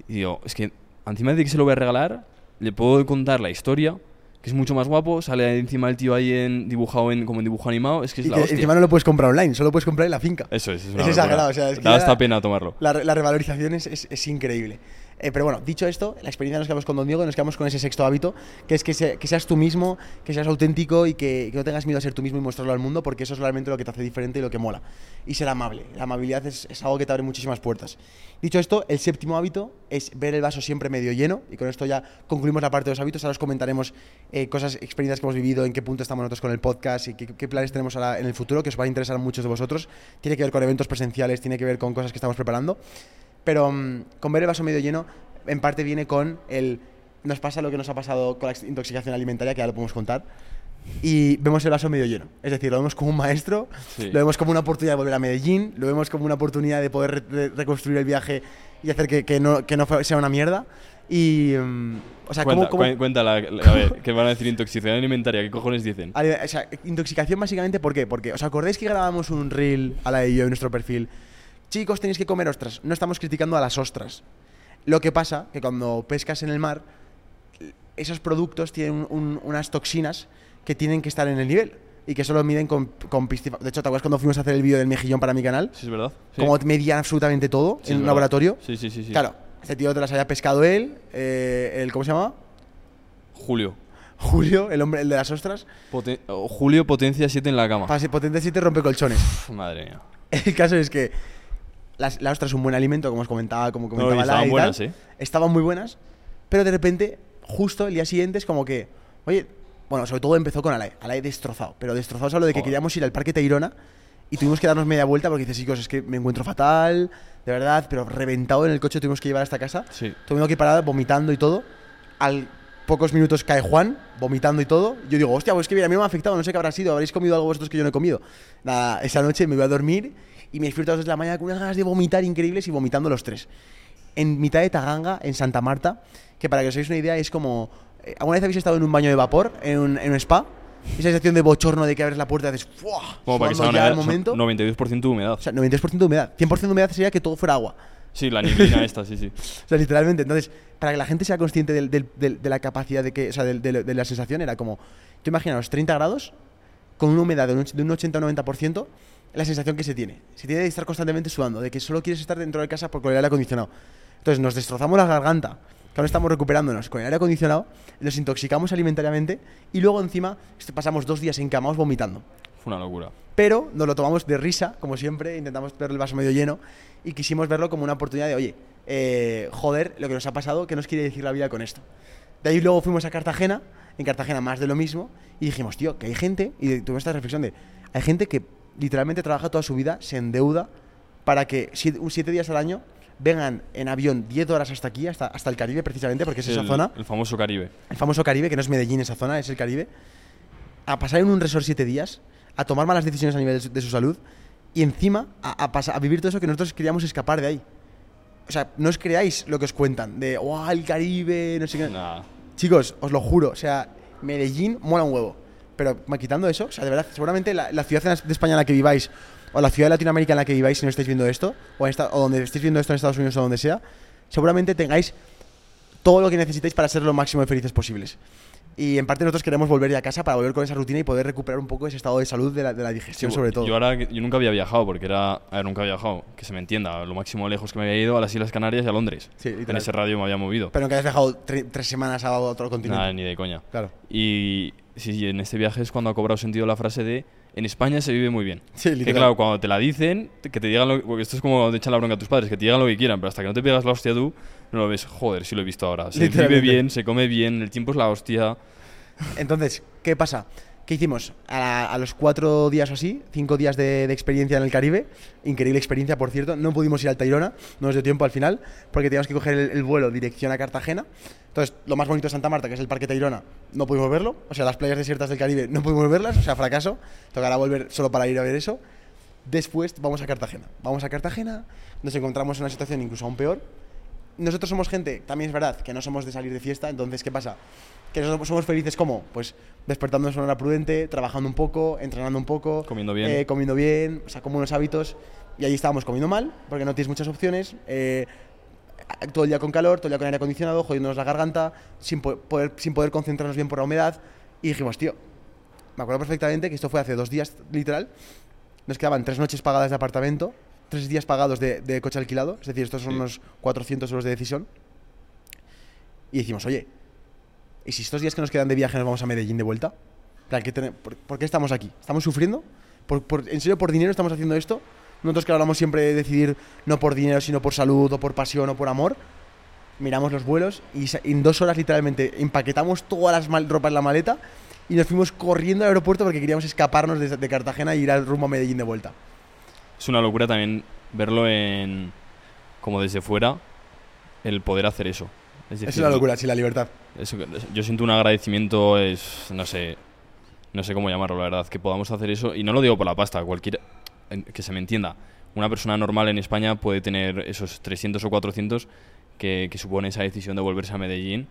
Y digo, es que encima de que se lo voy a regalar, le puedo contar la historia, que es mucho más guapo, sale encima el tío ahí en, dibujado en, como en dibujo animado, es que es y la hostia. Encima no lo puedes comprar online, solo puedes comprar en la finca. Eso es, es, es exagerado, o sea, es que da hasta pena tomarlo. La, la revalorización es, es increíble. Eh, pero bueno, dicho esto, la experiencia nos quedamos con Don Diego y nos quedamos con ese sexto hábito, que es que, que seas tú mismo, que seas auténtico y que, no tengas miedo a ser tú mismo y mostrarlo al mundo, porque eso es realmente lo que te hace diferente y lo que mola. Y ser amable. La amabilidad es, es algo que te abre muchísimas puertas. Dicho esto, el séptimo hábito es ver el vaso siempre medio lleno, y con esto ya concluimos la parte de los hábitos. Ahora os comentaremos eh, cosas, experiencias que hemos vivido, en qué punto estamos nosotros con el podcast y qué, qué planes tenemos ahora en el futuro, que os va a interesar a muchos de vosotros. Tiene que ver con eventos presenciales, tiene que ver con cosas que estamos preparando. Pero um, con ver el vaso medio lleno en parte viene con el... Nos pasa lo que nos ha pasado con la intoxicación alimentaria, que ya lo podemos contar, y vemos el vaso medio lleno. Es decir, lo vemos como un maestro, lo vemos como una oportunidad de volver a Medellín, lo vemos como una oportunidad de poder reconstruir el viaje y hacer que, que, no, que no, sea una mierda. Y. Um, o sea, Cuenta, ¿cómo, cuéntala, a ver, ¿qué van a decir intoxicación alimentaria? ¿Qué cojones dicen? O sea, intoxicación básicamente, ¿por qué? Porque, ¿os acordáis que grabamos un reel a la de yo en nuestro perfil? Chicos, tenéis que comer ostras. No estamos criticando a las ostras. Lo que pasa que cuando pescas en el mar, esos productos tienen unas toxinas que tienen que estar en el nivel y que solo miden con, con De hecho, ¿te acuerdas cuando fuimos a hacer el vídeo del mejillón para mi canal? Sí, es verdad. Como medían absolutamente todo en un laboratorio. Sí, sí, sí, sí. Claro, este tío te las había pescado él, eh, el, ¿cómo se llama? Julio. Julio, el hombre el de las ostras. Julio potencia 7 en la cama. potencia 7 rompe colchones. madre mía. El caso es que las, la ostra es un buen alimento, como os comentaba, como comentaba no, estaban buenas, ¿eh? Estaban muy buenas, pero de repente, justo el día siguiente es como que, oye, bueno, sobre todo empezó con Alae, Alae destrozado, pero destrozado solo de que queríamos ir al Parque Teirona y tuvimos que darnos media vuelta porque dices, chicos, es que me encuentro fatal, de verdad, pero reventado en el coche tuvimos que llevar a esta casa. Sí. Tuvimos que parar vomitando y todo. Al pocos minutos cae Juan, vomitando y todo. Yo digo, hostia, pues que mira, a mí me ha afectado, no sé qué habrá sido, habréis comido algo vosotros que yo no he comido. Nada, esa noche me voy a dormir y me despierto a las 2 de la mañana con unas ganas de vomitar increíbles y vomitando los tres. En mitad de Taganga, en Santa Marta, que para que os hagáis una idea es como... eh, ¿Alguna vez habéis estado en un baño de vapor, en un, en un spa? Esa sensación de bochorno de que abres la puerta y haces ¡fuah! Como para que se sudando haga ya una al idea, momento. son 92% de humedad. O sea, 93% de humedad. 100% de humedad sería que todo fuera agua. Sí, la neblina esta, sí, sí. O sea, literalmente. Entonces, para que la gente sea consciente del- del- del- de la capacidad de que, o sea, de, la sensación, era como, tú imaginaos 30 grados con una humedad de un, de un 80 o 90%, la sensación que se tiene. Se tiene de estar constantemente sudando, de que solo quieres estar dentro de casa por con el aire acondicionado. Entonces, nos destrozamos la garganta, que ahora estamos recuperándonos con el aire acondicionado, nos intoxicamos alimentariamente y luego encima pasamos dos días encamados vomitando. Fue una locura. Pero nos lo tomamos de risa, como siempre, intentamos ver el vaso medio lleno y quisimos verlo como una oportunidad de, oye, eh, joder, lo que nos ha pasado, ¿qué nos quiere decir la vida con esto? De ahí luego fuimos a Cartagena, en Cartagena más de lo mismo, y dijimos, tío, que hay gente, y tuve esta reflexión de, hay gente que literalmente trabaja toda su vida, se endeuda para que siete, días al año vengan en avión 10 horas hasta aquí, hasta, hasta el Caribe precisamente, porque es esa el, zona, el famoso Caribe. el famoso Caribe, que no es Medellín esa zona, es el Caribe, a pasar en un resort siete días, a tomar malas decisiones a nivel de su, de su salud y encima a, a pasa- a vivir todo eso que nosotros queríamos escapar de ahí. O sea, no os creáis lo que os cuentan de, wow, el Caribe, no sé qué. Nada. Chicos, os lo juro, o sea, Medellín mola un huevo. Pero quitando eso, o sea, de verdad, seguramente la, la ciudad de España en la que viváis, o la ciudad de Latinoamérica en la que viváis si no estáis viendo esto, o, esta- o donde estéis viendo esto en Estados Unidos o donde sea, seguramente tengáis todo lo que necesitéis para ser lo máximo de felices posibles. Y en parte nosotros queremos volver ya a casa para volver con esa rutina y poder recuperar un poco ese estado de salud de la, de la digestión, Sí, sobre todo. Yo ahora, yo nunca había viajado, porque era, a ver, nunca había viajado, que se me entienda, lo máximo lejos que me había ido a las Islas Canarias y a Londres. Sí, en ese radio me había movido. Pero que hayas viajado tre- tres semanas a otro continente. Nada, ni de coña. Claro. Y sí, sí, en este viaje es cuando ha cobrado sentido la frase de en España se vive muy bien. Sí, que claro, cuando te la dicen, que te digan lo porque esto es como de echar la bronca a tus padres, que te digan lo que quieran, pero hasta que no te pegas la hostia tú, no lo ves. Joder, sí lo he visto ahora. Se vive bien, se come bien, el tiempo es la hostia. Entonces, ¿qué pasa? ¿Qué hicimos? A, a los cuatro días o así, cinco días de, de experiencia en el Caribe, increíble experiencia, por cierto, no pudimos ir al Tayrona, no nos dio tiempo al final, porque teníamos que coger el, el vuelo dirección a Cartagena. Entonces, lo más bonito de Santa Marta, que es el Parque Tayrona, no pudimos verlo, o sea, las playas desiertas del Caribe no pudimos verlas, o sea, fracaso, tocará volver solo para ir a ver eso. Después vamos a Cartagena. Vamos a Cartagena, nos encontramos en una situación incluso aún peor, nosotros somos gente, también es verdad, que no somos de salir de fiesta, entonces, ¿qué pasa? Que nosotros somos felices como, pues, despertándonos a una hora prudente, trabajando un poco, entrenando un poco, Comiendo bien. eh, comiendo bien, o sea, como unos hábitos, y allí estábamos comiendo mal, porque no tienes muchas opciones, eh, todo el día con calor, todo el día con aire acondicionado, jodiéndonos la garganta, sin po- poder, sin poder concentrarnos bien por la humedad, y dijimos, tío, me acuerdo perfectamente que esto fue hace dos días, literal, nos quedaban tres noches pagadas de apartamento, tres días pagados de, de coche alquilado, es decir, estos son Sí. unos 400 euros de decisión. Y decimos, oye, ¿y si estos días que nos quedan de viaje nos vamos a Medellín de vuelta? En plan, ¿qué tene- por, qué estamos aquí? ¿Estamos sufriendo? ¿Por, por- en serio por dinero estamos haciendo esto? Nosotros que hablamos siempre de decidir no por dinero, sino por salud, o por pasión, o por amor. Miramos los vuelos y en dos horas literalmente empaquetamos todas las ropas en la maleta y nos fuimos corriendo al aeropuerto porque queríamos escaparnos de, de Cartagena e ir al rumbo a Medellín de vuelta. Es una locura también verlo en como desde fuera, el poder hacer eso. Es, Es una locura, sí, la libertad. yo siento un agradecimiento, es, no sé, no sé cómo llamarlo, la verdad, que podamos hacer eso. Y no lo digo por la pasta, cualquier, que se me entienda. Una persona normal en España puede tener esos 300 o 400 que, que supone esa decisión de volverse a Medellín.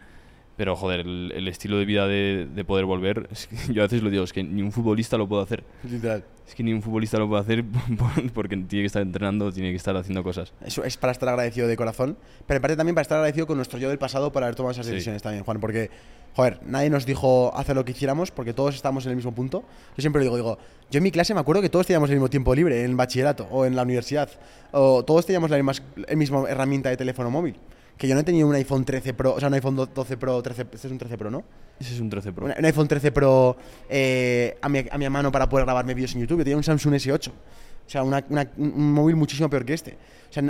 Pero, joder, el, el estilo de vida de, de poder volver, es que yo a veces lo digo, es que ni un futbolista lo puede hacer. Literal. Es que ni un futbolista lo puede hacer por- porque tiene que estar entrenando, tiene que estar haciendo cosas. Eso es para estar agradecido de corazón, pero en parte también para estar agradecido con nuestro yo del pasado por haber tomado esas Sí. decisiones también, Juan, porque, joder, nadie nos dijo hacer lo que hiciéramos porque todos estamos en el mismo punto. Yo siempre lo digo, digo, yo en mi clase me acuerdo que todos teníamos el mismo tiempo libre en el bachillerato o en la universidad, o todos teníamos la misma, herramienta de teléfono móvil. Que yo no tenía un iPhone 13 Pro, o sea, un iPhone 12 Pro, 13, este es un 13 Pro, ¿no? Ese es un 13 Pro. Un, un iPhone 13 Pro eh, a, mi, a mi mano para poder grabarme vídeos en YouTube. Yo tenía un Samsung S8. O sea, una- una- un móvil muchísimo peor que este. O sea,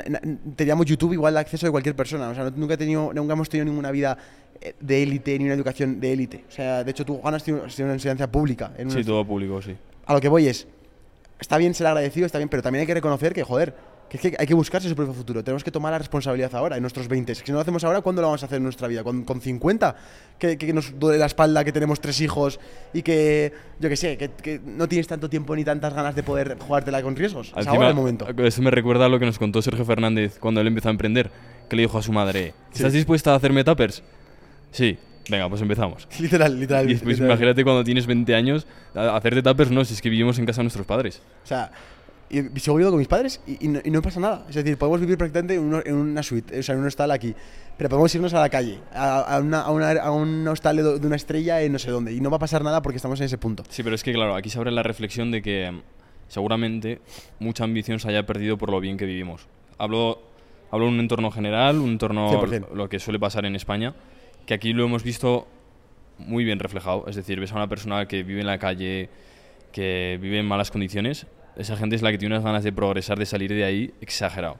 teníamos YouTube igual de acceso de cualquier persona. O sea, nunca, he tenido, nunca hemos tenido ninguna vida eh, de élite ni una educación de élite. O sea, de hecho, tú, Juan, has tenido, has tenido una enseñanza pública. En Sí, una- todo público, sí. A lo que voy es, está bien ser agradecido, está bien, pero también hay que reconocer que, joder, que es que hay que buscarse su propio futuro. Tenemos que tomar la responsabilidad ahora, en nuestros 20. Si no lo hacemos ahora, ¿cuándo lo vamos a hacer en nuestra vida? ¿Con, con 50? Que, que nos duele la espalda, que tenemos tres hijos y que, yo qué sé, que, que no tienes tanto tiempo ni tantas ganas de poder jugártela con riesgos. Es ahora el momento. Eso me recuerda a lo que nos contó Sergio Fernández cuando él empezó a emprender, que le dijo a su madre, ¿estás dispuesta a hacerme tappers? Sí. Venga, pues empezamos. Literal, literal. Y después imagínate cuando tienes 20 años, hacerte tappers no, si es que vivimos en casa de nuestros padres. O sea, y sigo viviendo con mis padres y, no, pasa nada. Es decir, podemos vivir prácticamente en, una suite, o sea, en un hostal aquí. Pero podemos irnos a la calle, a, una, a, un hostal de, una estrella en no sé dónde. Y no va a pasar nada porque estamos en ese punto. Sí, pero es que, claro, aquí se abre la reflexión de que mm, seguramente mucha ambición se haya perdido por lo bien que vivimos. Hablo, hablo en un entorno general, un entorno lo que suele pasar en España, que aquí lo hemos visto muy bien reflejado. Es decir, ves a una persona que vive en la calle, que vive en malas condiciones esa gente es la que tiene unas ganas de progresar, de salir de ahí, exagerado.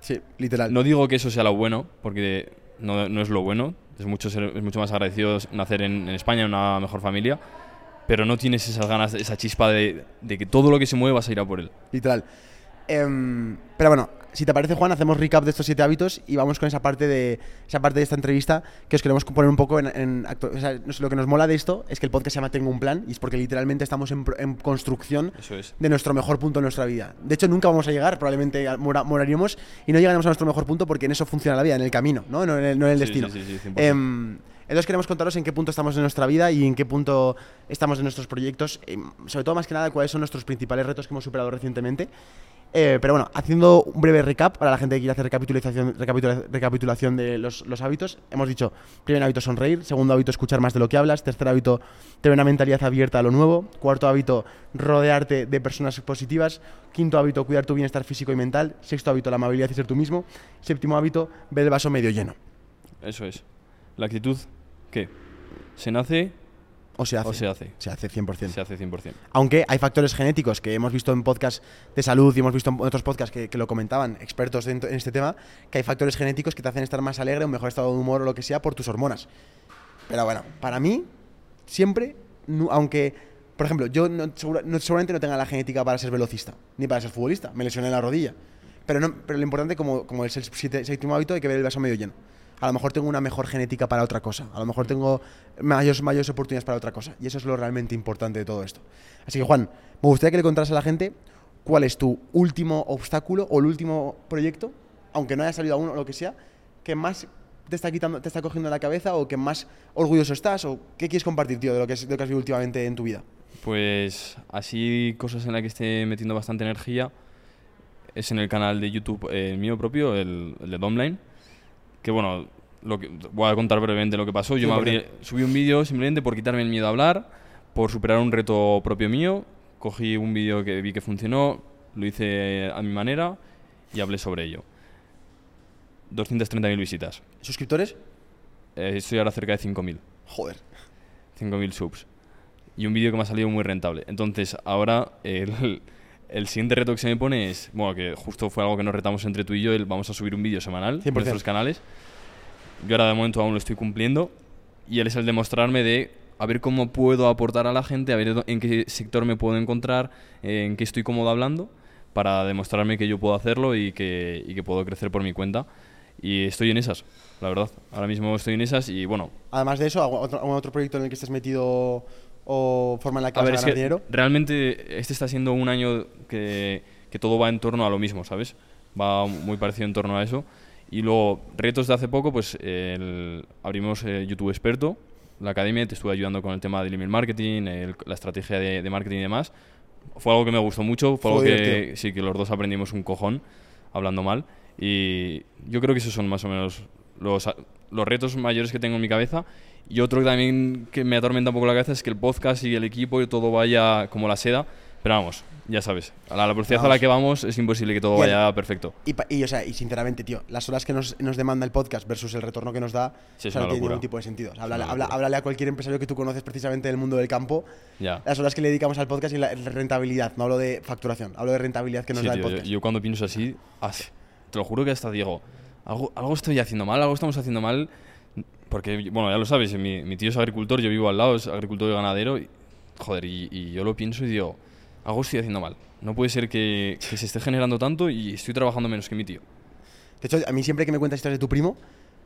Sí, literal. No digo que eso sea lo bueno, porque no, no es lo bueno. Es mucho, es mucho más agradecido nacer en, en, España, en una mejor familia. Pero no tienes esas ganas, esa chispa de, de que todo lo que se mueve vas a ir a por él. Literal. Em, pero bueno, si te parece, Juan, hacemos recap de estos siete hábitos y vamos con esa parte de esa parte de esta entrevista que os queremos poner un poco en... lo que nos mola de esto es que el podcast se llama Tengo un plan y es porque literalmente estamos en, construcción de nuestro mejor punto en nuestra vida. De hecho, nunca vamos a llegar, probablemente moraríamos y no llegaremos a nuestro mejor punto porque en eso funciona la vida, en el camino, no, en el, no en el destino. Em, entonces queremos contaros en qué punto estamos en nuestra vida y en qué punto estamos en nuestros proyectos, em, sobre todo más que nada cuáles son nuestros principales retos que hemos superado recientemente eh, pero bueno, haciendo un breve recap para la gente que quiere hacer recapitulación, recapitulación de los, hábitos, hemos dicho, primer hábito sonreír, segundo hábito escuchar más de lo que hablas, tercer hábito tener una mentalidad abierta a lo nuevo, cuarto hábito rodearte de personas positivas, quinto hábito cuidar tu bienestar físico y mental, sexto hábito la amabilidad y ser tú mismo, séptimo hábito ver el vaso medio lleno. Eso es. La actitud, ¿qué? Se nace ¿O se hace? se hace. Se hace 100%. Se hace 100%. Aunque hay factores genéticos que hemos visto en podcasts de salud y hemos visto en otros podcasts que, lo comentaban expertos en, este tema, que hay factores genéticos que te hacen estar más alegre, un mejor estado de humor o lo que sea por tus hormonas. Pero bueno, para mí, siempre, aunque, por ejemplo, yo no, seguramente no tenga la genética para ser velocista, ni para ser futbolista, me lesioné la rodilla. Pero, no, pero lo importante, como, como es el séptimo hábito, hay que ver el vaso medio lleno a lo mejor tengo una mejor genética para otra cosa, a lo mejor tengo mayores, mayores oportunidades para otra cosa. Y eso es lo realmente importante de todo esto. Así que Juan, me gustaría que le contaras a la gente cuál es tu último obstáculo o el último proyecto, aunque no haya salido aún o lo que sea, que más te está quitando, te está cogiendo la cabeza o que más orgulloso estás o qué quieres compartir, tío, de lo que, has, visto últimamente en tu vida. Pues así cosas en las que esté metiendo bastante energía es en el canal de YouTube eh, mío propio, el, el de Domline que bueno, lo que, voy a contar brevemente lo que pasó. Yo me abrí, subí un vídeo simplemente por quitarme el miedo a hablar, por superar un reto propio mío. Cogí un vídeo que vi que funcionó, lo hice a mi manera y hablé sobre ello. 230.000 visitas. ¿Suscriptores? Eh, estoy ahora cerca de 5.000. Joder. 5.000 subs. Y un vídeo que me ha salido muy rentable. Entonces, ahora el, el siguiente reto que se me pone es, bueno, que justo fue algo que nos retamos entre tú y yo, el vamos a subir un vídeo semanal en nuestros canales. Yo ahora de momento aún lo estoy cumpliendo y él es el demostrarme de a ver cómo puedo aportar a la gente, a ver en qué sector me puedo encontrar, en qué estoy cómodo hablando, para demostrarme que yo puedo hacerlo y que, y que puedo crecer por mi cuenta. Y estoy en esas, la verdad. Ahora mismo estoy en esas y bueno. Además de eso, ¿algún otro proyecto en el que estés metido o forma en la que a vas a dinero? Realmente este está siendo un año que, que, todo va en torno a lo mismo, ¿sabes? Va muy parecido en torno a eso. Y luego, retos de hace poco, pues abrimos eh, YouTube Experto, la academia, te estuve ayudando con el tema del email marketing, la estrategia de, marketing y demás. Fue algo que me gustó mucho, fue algo que sí, que los dos aprendimos un cojón, hablando mal. Y yo creo que esos son más o menos los, los retos mayores que tengo en mi cabeza y otro también que me atormenta un poco la cabeza es que el podcast y el equipo y todo vaya como la seda. Pero vamos, ya sabes, a la velocidad a la que vamos es imposible que todo vaya perfecto. Y, y, o sea, y sinceramente, tío, las horas que nos, nos, demanda el podcast versus el retorno que nos da, no tiene ningún tipo de sentido. háblale, a cualquier empresario que tú conoces precisamente del mundo del campo, ya. las horas que le dedicamos al podcast y la rentabilidad. No hablo de facturación, hablo de rentabilidad que nos da el podcast. Yo, cuando pienso así, te lo juro que hasta digo, algo, algo estoy haciendo mal, algo estamos haciendo mal porque, bueno, ya lo sabes, mi, tío es agricultor, yo vivo al lado, es agricultor y ganadero. Y, joder, y, yo lo pienso y digo, algo estoy haciendo mal. No puede ser que, que se esté generando tanto y estoy trabajando menos que mi tío. De hecho, a mí siempre que me cuentas historias de tu primo,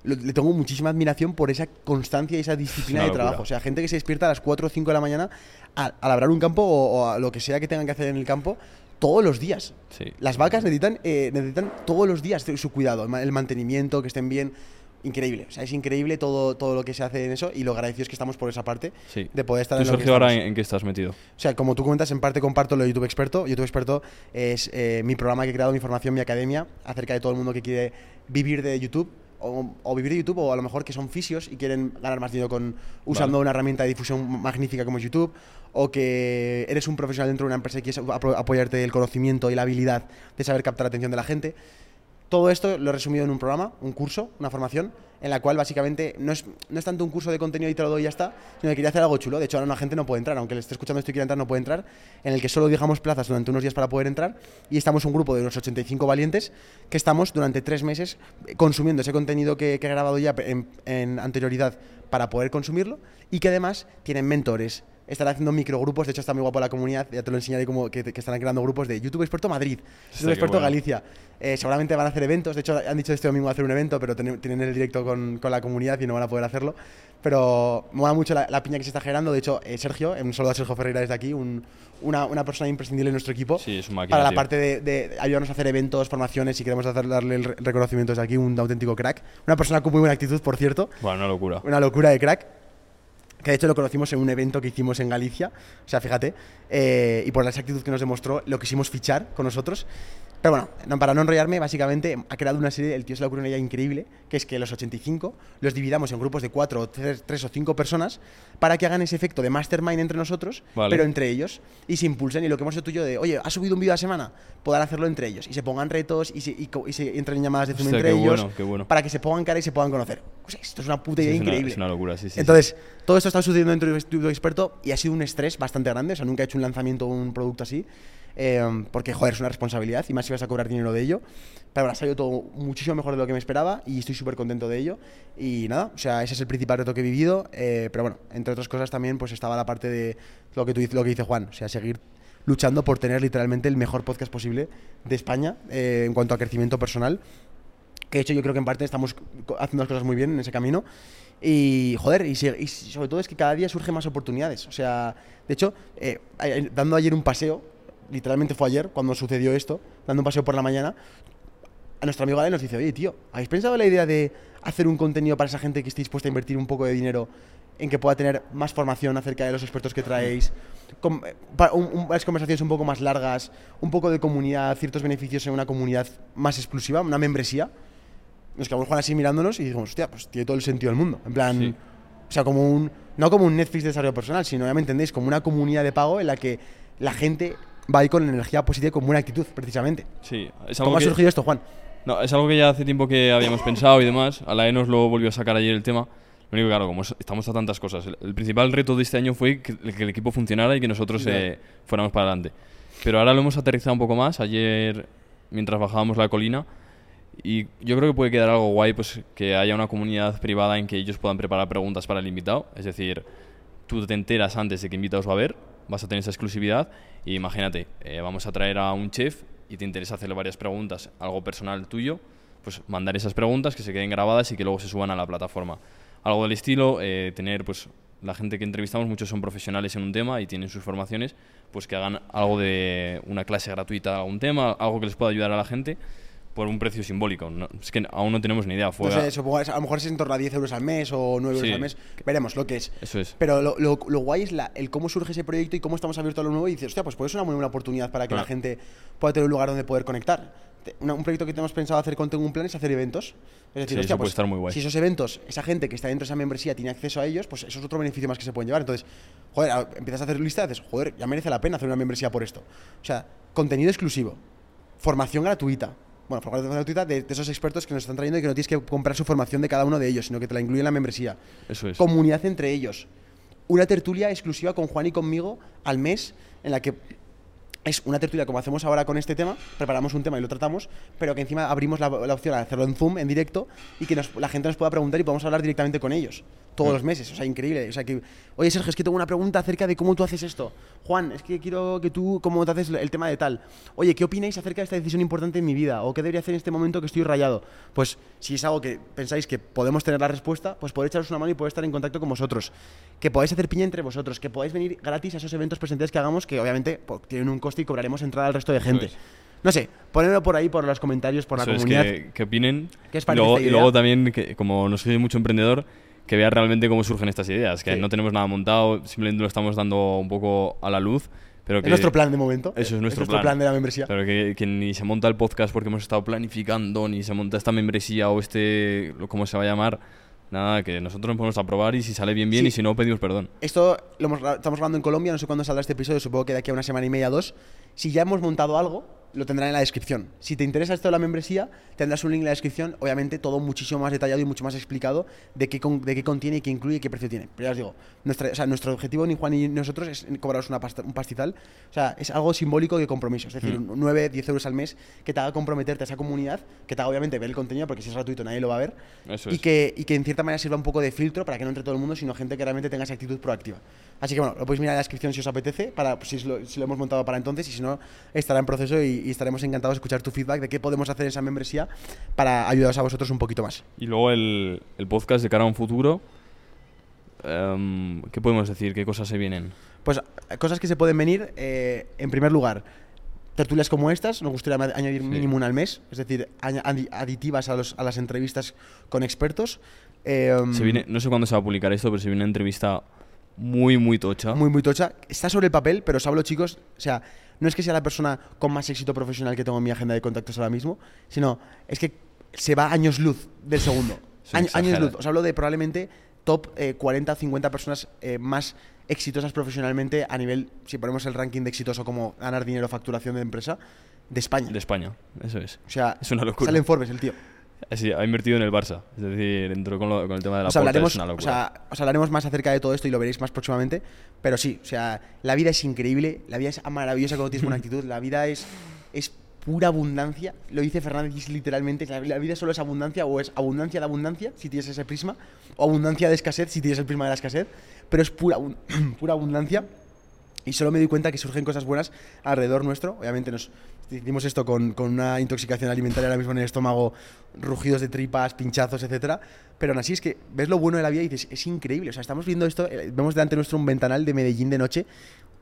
le tengo muchísima admiración por esa constancia y esa disciplina de trabajo. O sea, gente que se despierta a las 4 o 5 de la mañana a, labrar un campo o, a lo que sea que tengan que hacer en el campo todos los días. Las vacas necesitan, eh, necesitan todos los días su cuidado, el mantenimiento, que estén bien. Increíble, o sea, es increíble todo, todo lo que se hace en eso y lo agradecidos que estamos por esa parte de poder estar en lo Sergio, ahora en, qué estás metido? O sea, como tú comentas, en parte comparto lo de YouTube Experto. YouTube Experto es eh, mi programa que he creado, mi formación, mi academia, acerca de todo el mundo que quiere vivir de YouTube o, vivir de YouTube o a lo mejor que son fisios y quieren ganar más dinero con usando una herramienta de difusión magnífica como YouTube o que eres un profesional dentro de una empresa y quieres apoyarte el conocimiento y la habilidad de saber captar la atención de la gente. Todo esto lo he resumido en un programa, un curso, una formación, en la cual básicamente no es, no es tanto un curso de contenido y te lo doy y ya está, sino que quería hacer algo chulo. De hecho, ahora una gente no puede entrar, aunque le esté escuchando esto y quiera entrar, no puede entrar, en el que solo dejamos plazas durante unos días para poder entrar y estamos un grupo de unos 85 valientes que estamos durante tres meses consumiendo ese contenido que, he grabado ya en anterioridad para poder consumirlo y que además tienen mentores, están haciendo microgrupos, de hecho está muy guapo la comunidad, ya te lo enseñaré como que, están creando grupos de YouTube Experto Madrid, YouTube Experto Galicia. Eh, seguramente van a hacer eventos, de hecho han dicho este domingo hacer un evento, pero tienen el directo con, con, la comunidad y no van a poder hacerlo. Pero me mola mucho la, piña que se está generando, de hecho eh, Sergio, un saludo a Sergio Ferreira desde aquí, un, una, una, persona imprescindible en nuestro equipo sí, es para la parte de, de, ayudarnos a hacer eventos, formaciones y queremos hacer, darle el reconocimiento desde aquí, un auténtico crack. Una persona con muy buena actitud, por cierto. Bueno, una locura. Una locura de crack que de hecho lo conocimos en un evento que hicimos en Galicia, o sea, fíjate, eh, y por la exactitud que nos demostró, lo quisimos fichar con nosotros. Pero bueno, para no enrollarme, básicamente ha creado una serie, el tío se le ocurrió una idea increíble, que es que los 85 los dividamos en grupos de 4 o 3, o 5 personas para que hagan ese efecto de mastermind entre nosotros, pero entre ellos, y se impulsen. Y lo que hemos hecho tú y yo de, oye, ¿has subido un vídeo a la semana? Poder hacerlo entre ellos. Y se pongan retos y se, y, se entren en llamadas de Zoom entre ellos para que se pongan cara y se puedan conocer. O sea, esto es una puta idea increíble. es una locura, sí, sí. Entonces, todo esto está sucediendo dentro de estudio experto y ha sido un estrés bastante grande. O sea, nunca he hecho un lanzamiento un producto así. Em, porque, joder, es una responsabilidad y más si vas a cobrar dinero de ello. Pero ahora ha salido todo muchísimo mejor de lo que me esperaba y estoy súper contento de ello. Y nada, o sea, ese es el principal reto que he vivido. Eh, pero bueno, entre otras cosas también pues estaba la parte de lo que, tú, lo que dice Juan, o sea, seguir luchando por tener literalmente el mejor podcast posible de España eh, en cuanto a crecimiento personal. Que de hecho yo creo que en parte estamos haciendo las cosas muy bien en ese camino. Y joder, y, sobre todo es que cada día surgen más oportunidades. O sea, de hecho, eh, dando ayer un paseo, literalmente fue ayer cuando sucedió esto, dando un paseo por la mañana, a nuestro amigo Ale nos dice, oye tío, ¿habéis pensado la idea de hacer un contenido para esa gente que esté dispuesta a invertir un poco de dinero en que pueda tener más formación acerca de los expertos que traéis, con, unas conversaciones un poco más largas, un poco de comunidad, ciertos beneficios en una comunidad más exclusiva, una membresía? Nos quedamos Juan así mirándonos y dijimos, hostia, pues tiene todo el sentido del mundo. En plan, o sea, como un, no como un Netflix de desarrollo personal, sino, ya me entendéis, como una comunidad de pago en la que la gente va a ir con energía positiva y con buena actitud, precisamente. Sí, ¿Cómo ha surgido esto, Juan? No, es algo que ya hace tiempo que habíamos pensado y demás. A la E nos lo volvió a sacar ayer el tema. Lo único, claro, como estamos a tantas cosas, el, principal reto de este año fue que, el equipo funcionara y que nosotros eh, fuéramos para adelante. Pero ahora lo hemos aterrizado un poco más. Ayer, mientras bajábamos la colina, y yo creo que puede quedar algo guay, pues que haya una comunidad privada en que ellos puedan preparar preguntas para el invitado. Es decir, tú te enteras antes de que invitados va a haber, vas a tener esa exclusividad y imagínate, eh, vamos a traer a un chef y te interesa hacerle varias preguntas, algo personal tuyo, pues mandar esas preguntas que se queden grabadas y que luego se suban a la plataforma. Algo del estilo, eh, tener pues la gente que entrevistamos, muchos son profesionales en un tema y tienen sus formaciones, pues que hagan algo de una clase gratuita a un tema, algo que les pueda ayudar a la gente por un precio simbólico. es que aún no tenemos ni idea. a lo mejor es en torno a 10 euros al mes o 9 euros al mes. Veremos lo que es. Eso es. Pero lo, lo, guay es la, el cómo surge ese proyecto y cómo estamos abiertos a lo nuevo. Y dices, hostia, pues puede ser una muy buena oportunidad para que la gente pueda tener un lugar donde poder conectar. un proyecto que tenemos pensado hacer con Tengo un Plan es hacer eventos. Es decir, hostia, pues, muy si esos eventos, esa gente que está dentro de esa membresía tiene acceso a ellos, pues eso es otro beneficio más que se pueden llevar. Entonces, joder, empiezas a hacer lista y dices, joder, ya merece la pena hacer una membresía por esto. O sea, contenido exclusivo, formación gratuita, bueno, formación gratuita de, esos expertos que nos están trayendo y que no tienes que comprar su formación de cada uno de ellos, sino que te la incluye en la membresía. Eso es. Comunidad entre ellos. Una tertulia exclusiva con Juan y conmigo al mes, en la que es una tertulia como hacemos ahora con este tema, preparamos un tema y lo tratamos, pero que encima abrimos la, opción a hacerlo en Zoom, en directo, y que la gente nos pueda preguntar y podamos hablar directamente con ellos. Todos los meses. O sea, increíble. O sea, que, oye, Sergio, es que tengo una pregunta acerca de cómo tú haces esto. Juan, es que quiero que tú, cómo te haces el tema de tal. Oye, ¿qué opináis acerca de esta decisión importante en mi vida? ¿O qué debería hacer en este momento que estoy rayado? Pues si es algo que pensáis que podemos tener la respuesta, pues podéis echaros una mano y poder estar en contacto con vosotros. Que podáis hacer piña entre vosotros, que podáis venir gratis a esos eventos presenciales que hagamos, que obviamente pues, tienen un coste y cobraremos entrada al resto de gente. No sé, ponedlo por ahí, por los comentarios, por la comunidad. que, opinen. ¿Qué os parece y luego también, que, como no soy mucho emprendedor, que vea realmente cómo surgen estas ideas, que no tenemos nada montado, simplemente lo estamos dando un poco a la luz. Pero que, es nuestro plan de momento. Eso es nuestro, plan. de la membresía. Pero que, que, ni se monta el podcast porque hemos estado planificando, ni se monta esta membresía o este, ¿cómo se va a llamar? Nada, que nosotros nos podemos aprobar y si sale bien, bien, y si no, pedimos perdón. Esto lo estamos hablando en Colombia, no sé cuándo saldrá este episodio, supongo que de aquí a una semana y media, dos. Si ya hemos montado algo, lo tendrán en la descripción. Si te interesa esto de la membresía, tendrás un link en la descripción, obviamente todo muchísimo más detallado y mucho más explicado de qué, de qué contiene, qué incluye y qué precio tiene. Pero ya os digo, nuestra, nuestro objetivo, ni Juan ni nosotros, es cobraros una un pastizal. O sea, es algo simbólico de compromiso. Es decir, 9, mm. 10 euros al mes que te haga comprometerte a esa comunidad, que te haga obviamente ver el contenido, porque si es gratuito nadie lo va a ver. y, que, y que en cierta manera sirva un poco de filtro para que no entre todo el mundo, sino gente que realmente tenga esa actitud proactiva. Así que bueno, lo podéis mirar en la descripción si os apetece, para, si, lo, hemos montado para entonces, y si no, estará en proceso y, y estaremos encantados escuchar tu feedback de qué podemos hacer en esa membresía para ayudaros a vosotros un poquito más. Y luego el, el podcast de cara a un futuro. Em, ¿Qué podemos decir? ¿Qué cosas se vienen? Pues cosas que se pueden venir. Eh, en primer lugar, tertulias como estas, nos gustaría añadir mínimo una al mes, es decir, aditivas a, los, a las entrevistas con expertos. Em, se viene, no sé cuándo se va a publicar esto, pero se viene una entrevista muy, muy tocha. Muy, muy tocha. Está sobre el papel, pero os hablo, chicos, o sea, no es que sea la persona con más éxito profesional que tengo en mi agenda de contactos ahora mismo, sino es que se va años luz del segundo. años luz. Os hablo de probablemente top 40 o 50 personas eh, más exitosas profesionalmente a nivel, si ponemos el ranking de exitoso como ganar dinero, facturación de empresa, de España. De España, eso es. O sea, es una locura. Sale en Forbes el tío. Sí, ha invertido en el Barça. Es decir, entró con, el tema de la hablaremos, O sea, os hablaremos más acerca de todo esto y lo veréis más próximamente. Pero sí, o sea, la vida es increíble, la vida es maravillosa cuando tienes buena actitud, la vida es, es pura abundancia. Lo dice Fernández literalmente, la, la vida solo es abundancia o es abundancia de abundancia si tienes ese prisma, o abundancia de escasez si tienes el prisma de la escasez, pero es pura, pura abundancia. Y solo me doy cuenta que surgen cosas buenas alrededor nuestro. Obviamente nos hicimos esto con, con, una intoxicación alimentaria ahora mismo en el estómago, rugidos de tripas, pinchazos, etcétera. Pero aún así es que ves lo bueno de la vida y dices, es increíble. O sea, estamos viendo esto, eh, vemos delante nuestro un ventanal de Medellín de noche.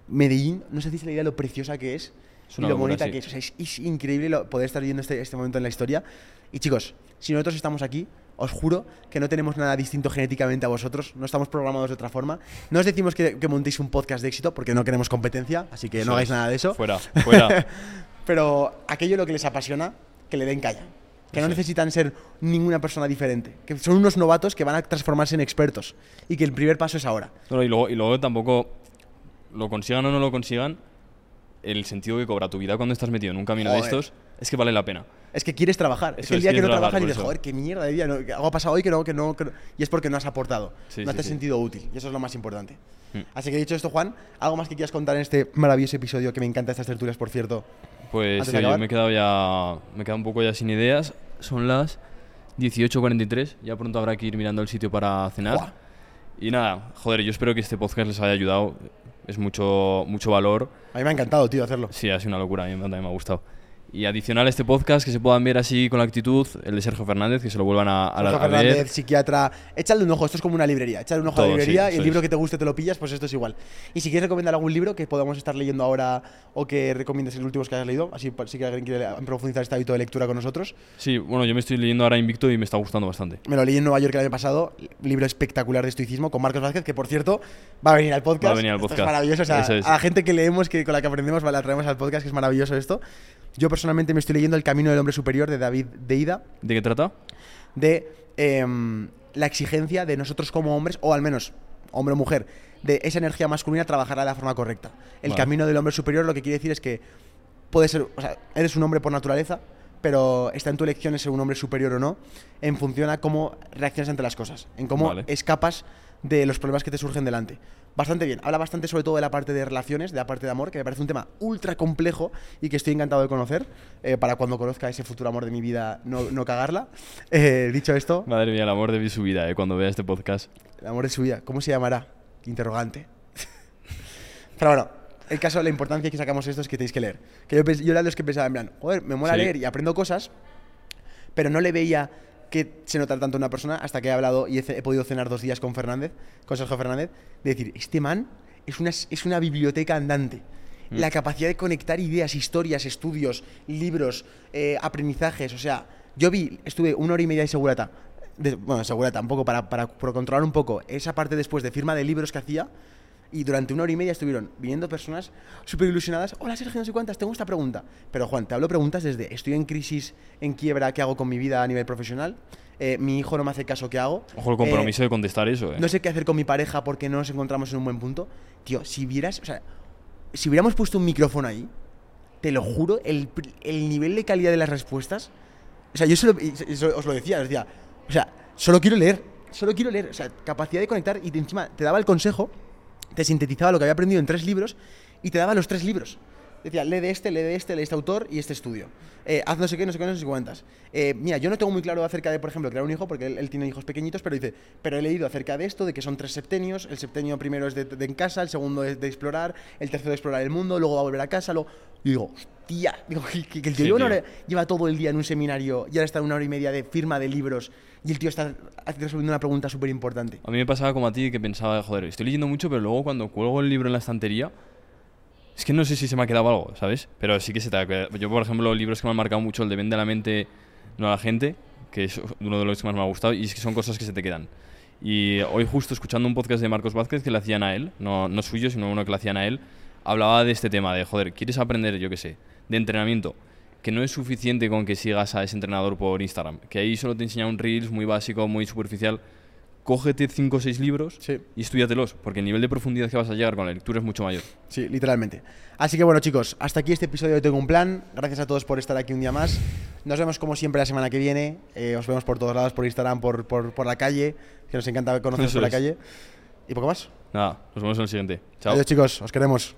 Medellín, no sé si se la idea lo preciosa que es, y lo bonita que es. O sea, es, increíble poder estar viendo este, este momento en la historia. Y chicos, si nosotros estamos aquí, os juro que no tenemos nada distinto genéticamente a vosotros, no estamos programados de otra forma. No os decimos que, montéis un podcast de éxito porque no queremos competencia, así que no hagáis nada de eso. Fuera, fuera. Pero aquello lo que les apasiona, que le den calla. Que no necesitan ser ninguna persona diferente. Que son unos novatos que van a transformarse en expertos. Y que el primer paso es ahora. y, luego, y luego tampoco lo consigan o no lo consigan, el sentido que cobra tu vida cuando estás metido en un camino de estos es que vale la pena. Es que quieres trabajar. es que el día que no trabajas y dices, joder, qué mierda de día. algo ha pasado hoy que no, que no, Y es porque no has aportado. no te has sentido útil. Y eso es lo más importante. Mm. Así que dicho esto, Juan, ¿algo más que quieras contar en este maravilloso episodio que me encanta estas tertulias, por cierto? Pues sí, yo me he quedado ya. Me he quedado un poco ya sin ideas. Son las 18.43. Ya pronto habrá que ir mirando el sitio para cenar. Y nada, joder, yo espero que este podcast les haya ayudado. Es mucho, mucho valor. A mí me ha encantado, tío, hacerlo. Sí, ha sido una locura. A mí también me ha gustado. Y adicional a este podcast, que se puedan ver así con la actitud, el de Sergio Fernández, que se lo vuelvan a, a, Sergio Fernández, psiquiatra. Échale un ojo, esto es como una librería. Échale un ojo a la librería y el libro que te guste te lo pillas, pues esto es igual. Y si quieres recomendar algún libro que podamos estar leyendo ahora o que recomiendes el último que hayas leído, así si que alguien quiere profundizar este hábito de lectura con nosotros. Sí, bueno, yo me estoy leyendo ahora Invicto y me está gustando bastante. Me lo leí en Nueva York el año pasado, libro espectacular de estoicismo con Marcos Vázquez, que por cierto va a venir al podcast. Va a venir al podcast. es maravilloso. O sea, a la gente que leemos, que con la que aprendemos, la traemos al podcast, que es maravilloso esto. Yo personalmente me estoy leyendo El Camino del Hombre Superior de David Deida. ¿De qué trata? De em, la exigencia de nosotros como hombres, o al menos hombre o mujer, de esa energía masculina trabajará de la forma correcta. El camino del hombre superior lo que quiere decir es que puedes ser, o sea, eres un hombre por naturaleza, pero está en tu elección ser un hombre superior o no, en función a cómo reaccionas ante las cosas, en cómo escapas de los problemas que te surgen delante. Bastante bien. Habla bastante sobre todo de la parte de relaciones, de la parte de amor, que me parece un tema ultra complejo y que estoy encantado de conocer eh, para cuando conozca ese futuro amor de mi vida no, no cagarla. Eh, dicho esto... Madre mía, el amor de su vida, eh, cuando vea este podcast. El amor de su vida. ¿Cómo se llamará? Interrogante. Pero bueno, el caso, la importancia que sacamos esto es que tenéis que leer. Que yo, yo era de los que pensaba en plan, joder, me mola leer y aprendo cosas, pero no le veía que se nota tanto una persona hasta que he hablado y he, podido cenar dos días con Fernández, con Sergio Fernández, de decir, este man es una, es una biblioteca andante. Mm. La capacidad de conectar ideas, historias, estudios, libros, eh, aprendizajes. O sea, yo vi, estuve una hora y media de segurata. De, bueno, segurata, un poco para, para, para controlar un poco esa parte después de firma de libros que hacía y durante una hora y media estuvieron viniendo personas súper ilusionadas. Hola Sergio, no sé cuántas, tengo esta pregunta. Pero Juan, te hablo preguntas desde estoy en crisis, en quiebra, ¿qué hago con mi vida a nivel profesional? Eh, mi hijo no me hace caso, ¿qué hago? Ojo el compromiso eh, de contestar eso, ¿eh? No sé qué hacer con mi pareja porque no nos encontramos en un buen punto. Tío, si vieras, o sea, si hubiéramos puesto un micrófono ahí, te lo juro, el, el nivel de calidad de las respuestas. O sea, yo solo, os lo decía, os decía, o sea, solo quiero leer, solo quiero leer, o sea, capacidad de conectar y encima te daba el consejo te sintetizaba lo que había aprendido en tres libros y te daba los tres libros. Decía, lee de este, lee de este, lee de este autor y este estudio. Eh, haz no sé qué, no sé qué, no sé cuántas. Eh, mira, yo no tengo muy claro acerca de, por ejemplo, crear un hijo, porque él, tiene hijos pequeñitos, pero dice, pero he leído acerca de esto, de que son tres septenios. El septenio primero es de, en casa, el segundo es de explorar, el tercero de explorar el mundo, luego va a volver a casa. Luego... Y digo, hostia, digo, que, el tío, lleva todo el día en un seminario y ahora está una hora y media de firma de libros y el tío está resolviendo una pregunta súper importante. A mí me pasaba como a ti que pensaba, joder, estoy leyendo mucho, pero luego cuando cuelgo el libro en la estantería es que no sé si se me ha quedado algo, ¿sabes? Pero sí que se te ha quedado. Yo, por ejemplo, libros que me han marcado mucho, el de Vende la mente, no a la gente, que es uno de los que más me ha gustado, y es que son cosas que se te quedan. Y hoy justo escuchando un podcast de Marcos Vázquez que le hacían a él, no, no suyo, sino uno que le hacían a él, hablaba de este tema, de, joder, ¿quieres aprender, yo qué sé, de entrenamiento? Que no es suficiente con que sigas a ese entrenador por Instagram, que ahí solo te enseña un Reels muy básico, muy superficial, cógete 5 o 6 libros y estudiatelos, porque el nivel de profundidad que vas a llegar con la lectura es mucho mayor. Sí, literalmente. Así que bueno, chicos, hasta aquí este episodio de Tengo un Plan. Gracias a todos por estar aquí un día más. Nos vemos como siempre la semana que viene. Eh, os vemos por todos lados, por Instagram, por, por, la calle, que nos encanta conoceros por la calle. ¿Y poco más? Nada, nos vemos en el siguiente. Chao. Adiós, chicos, os queremos.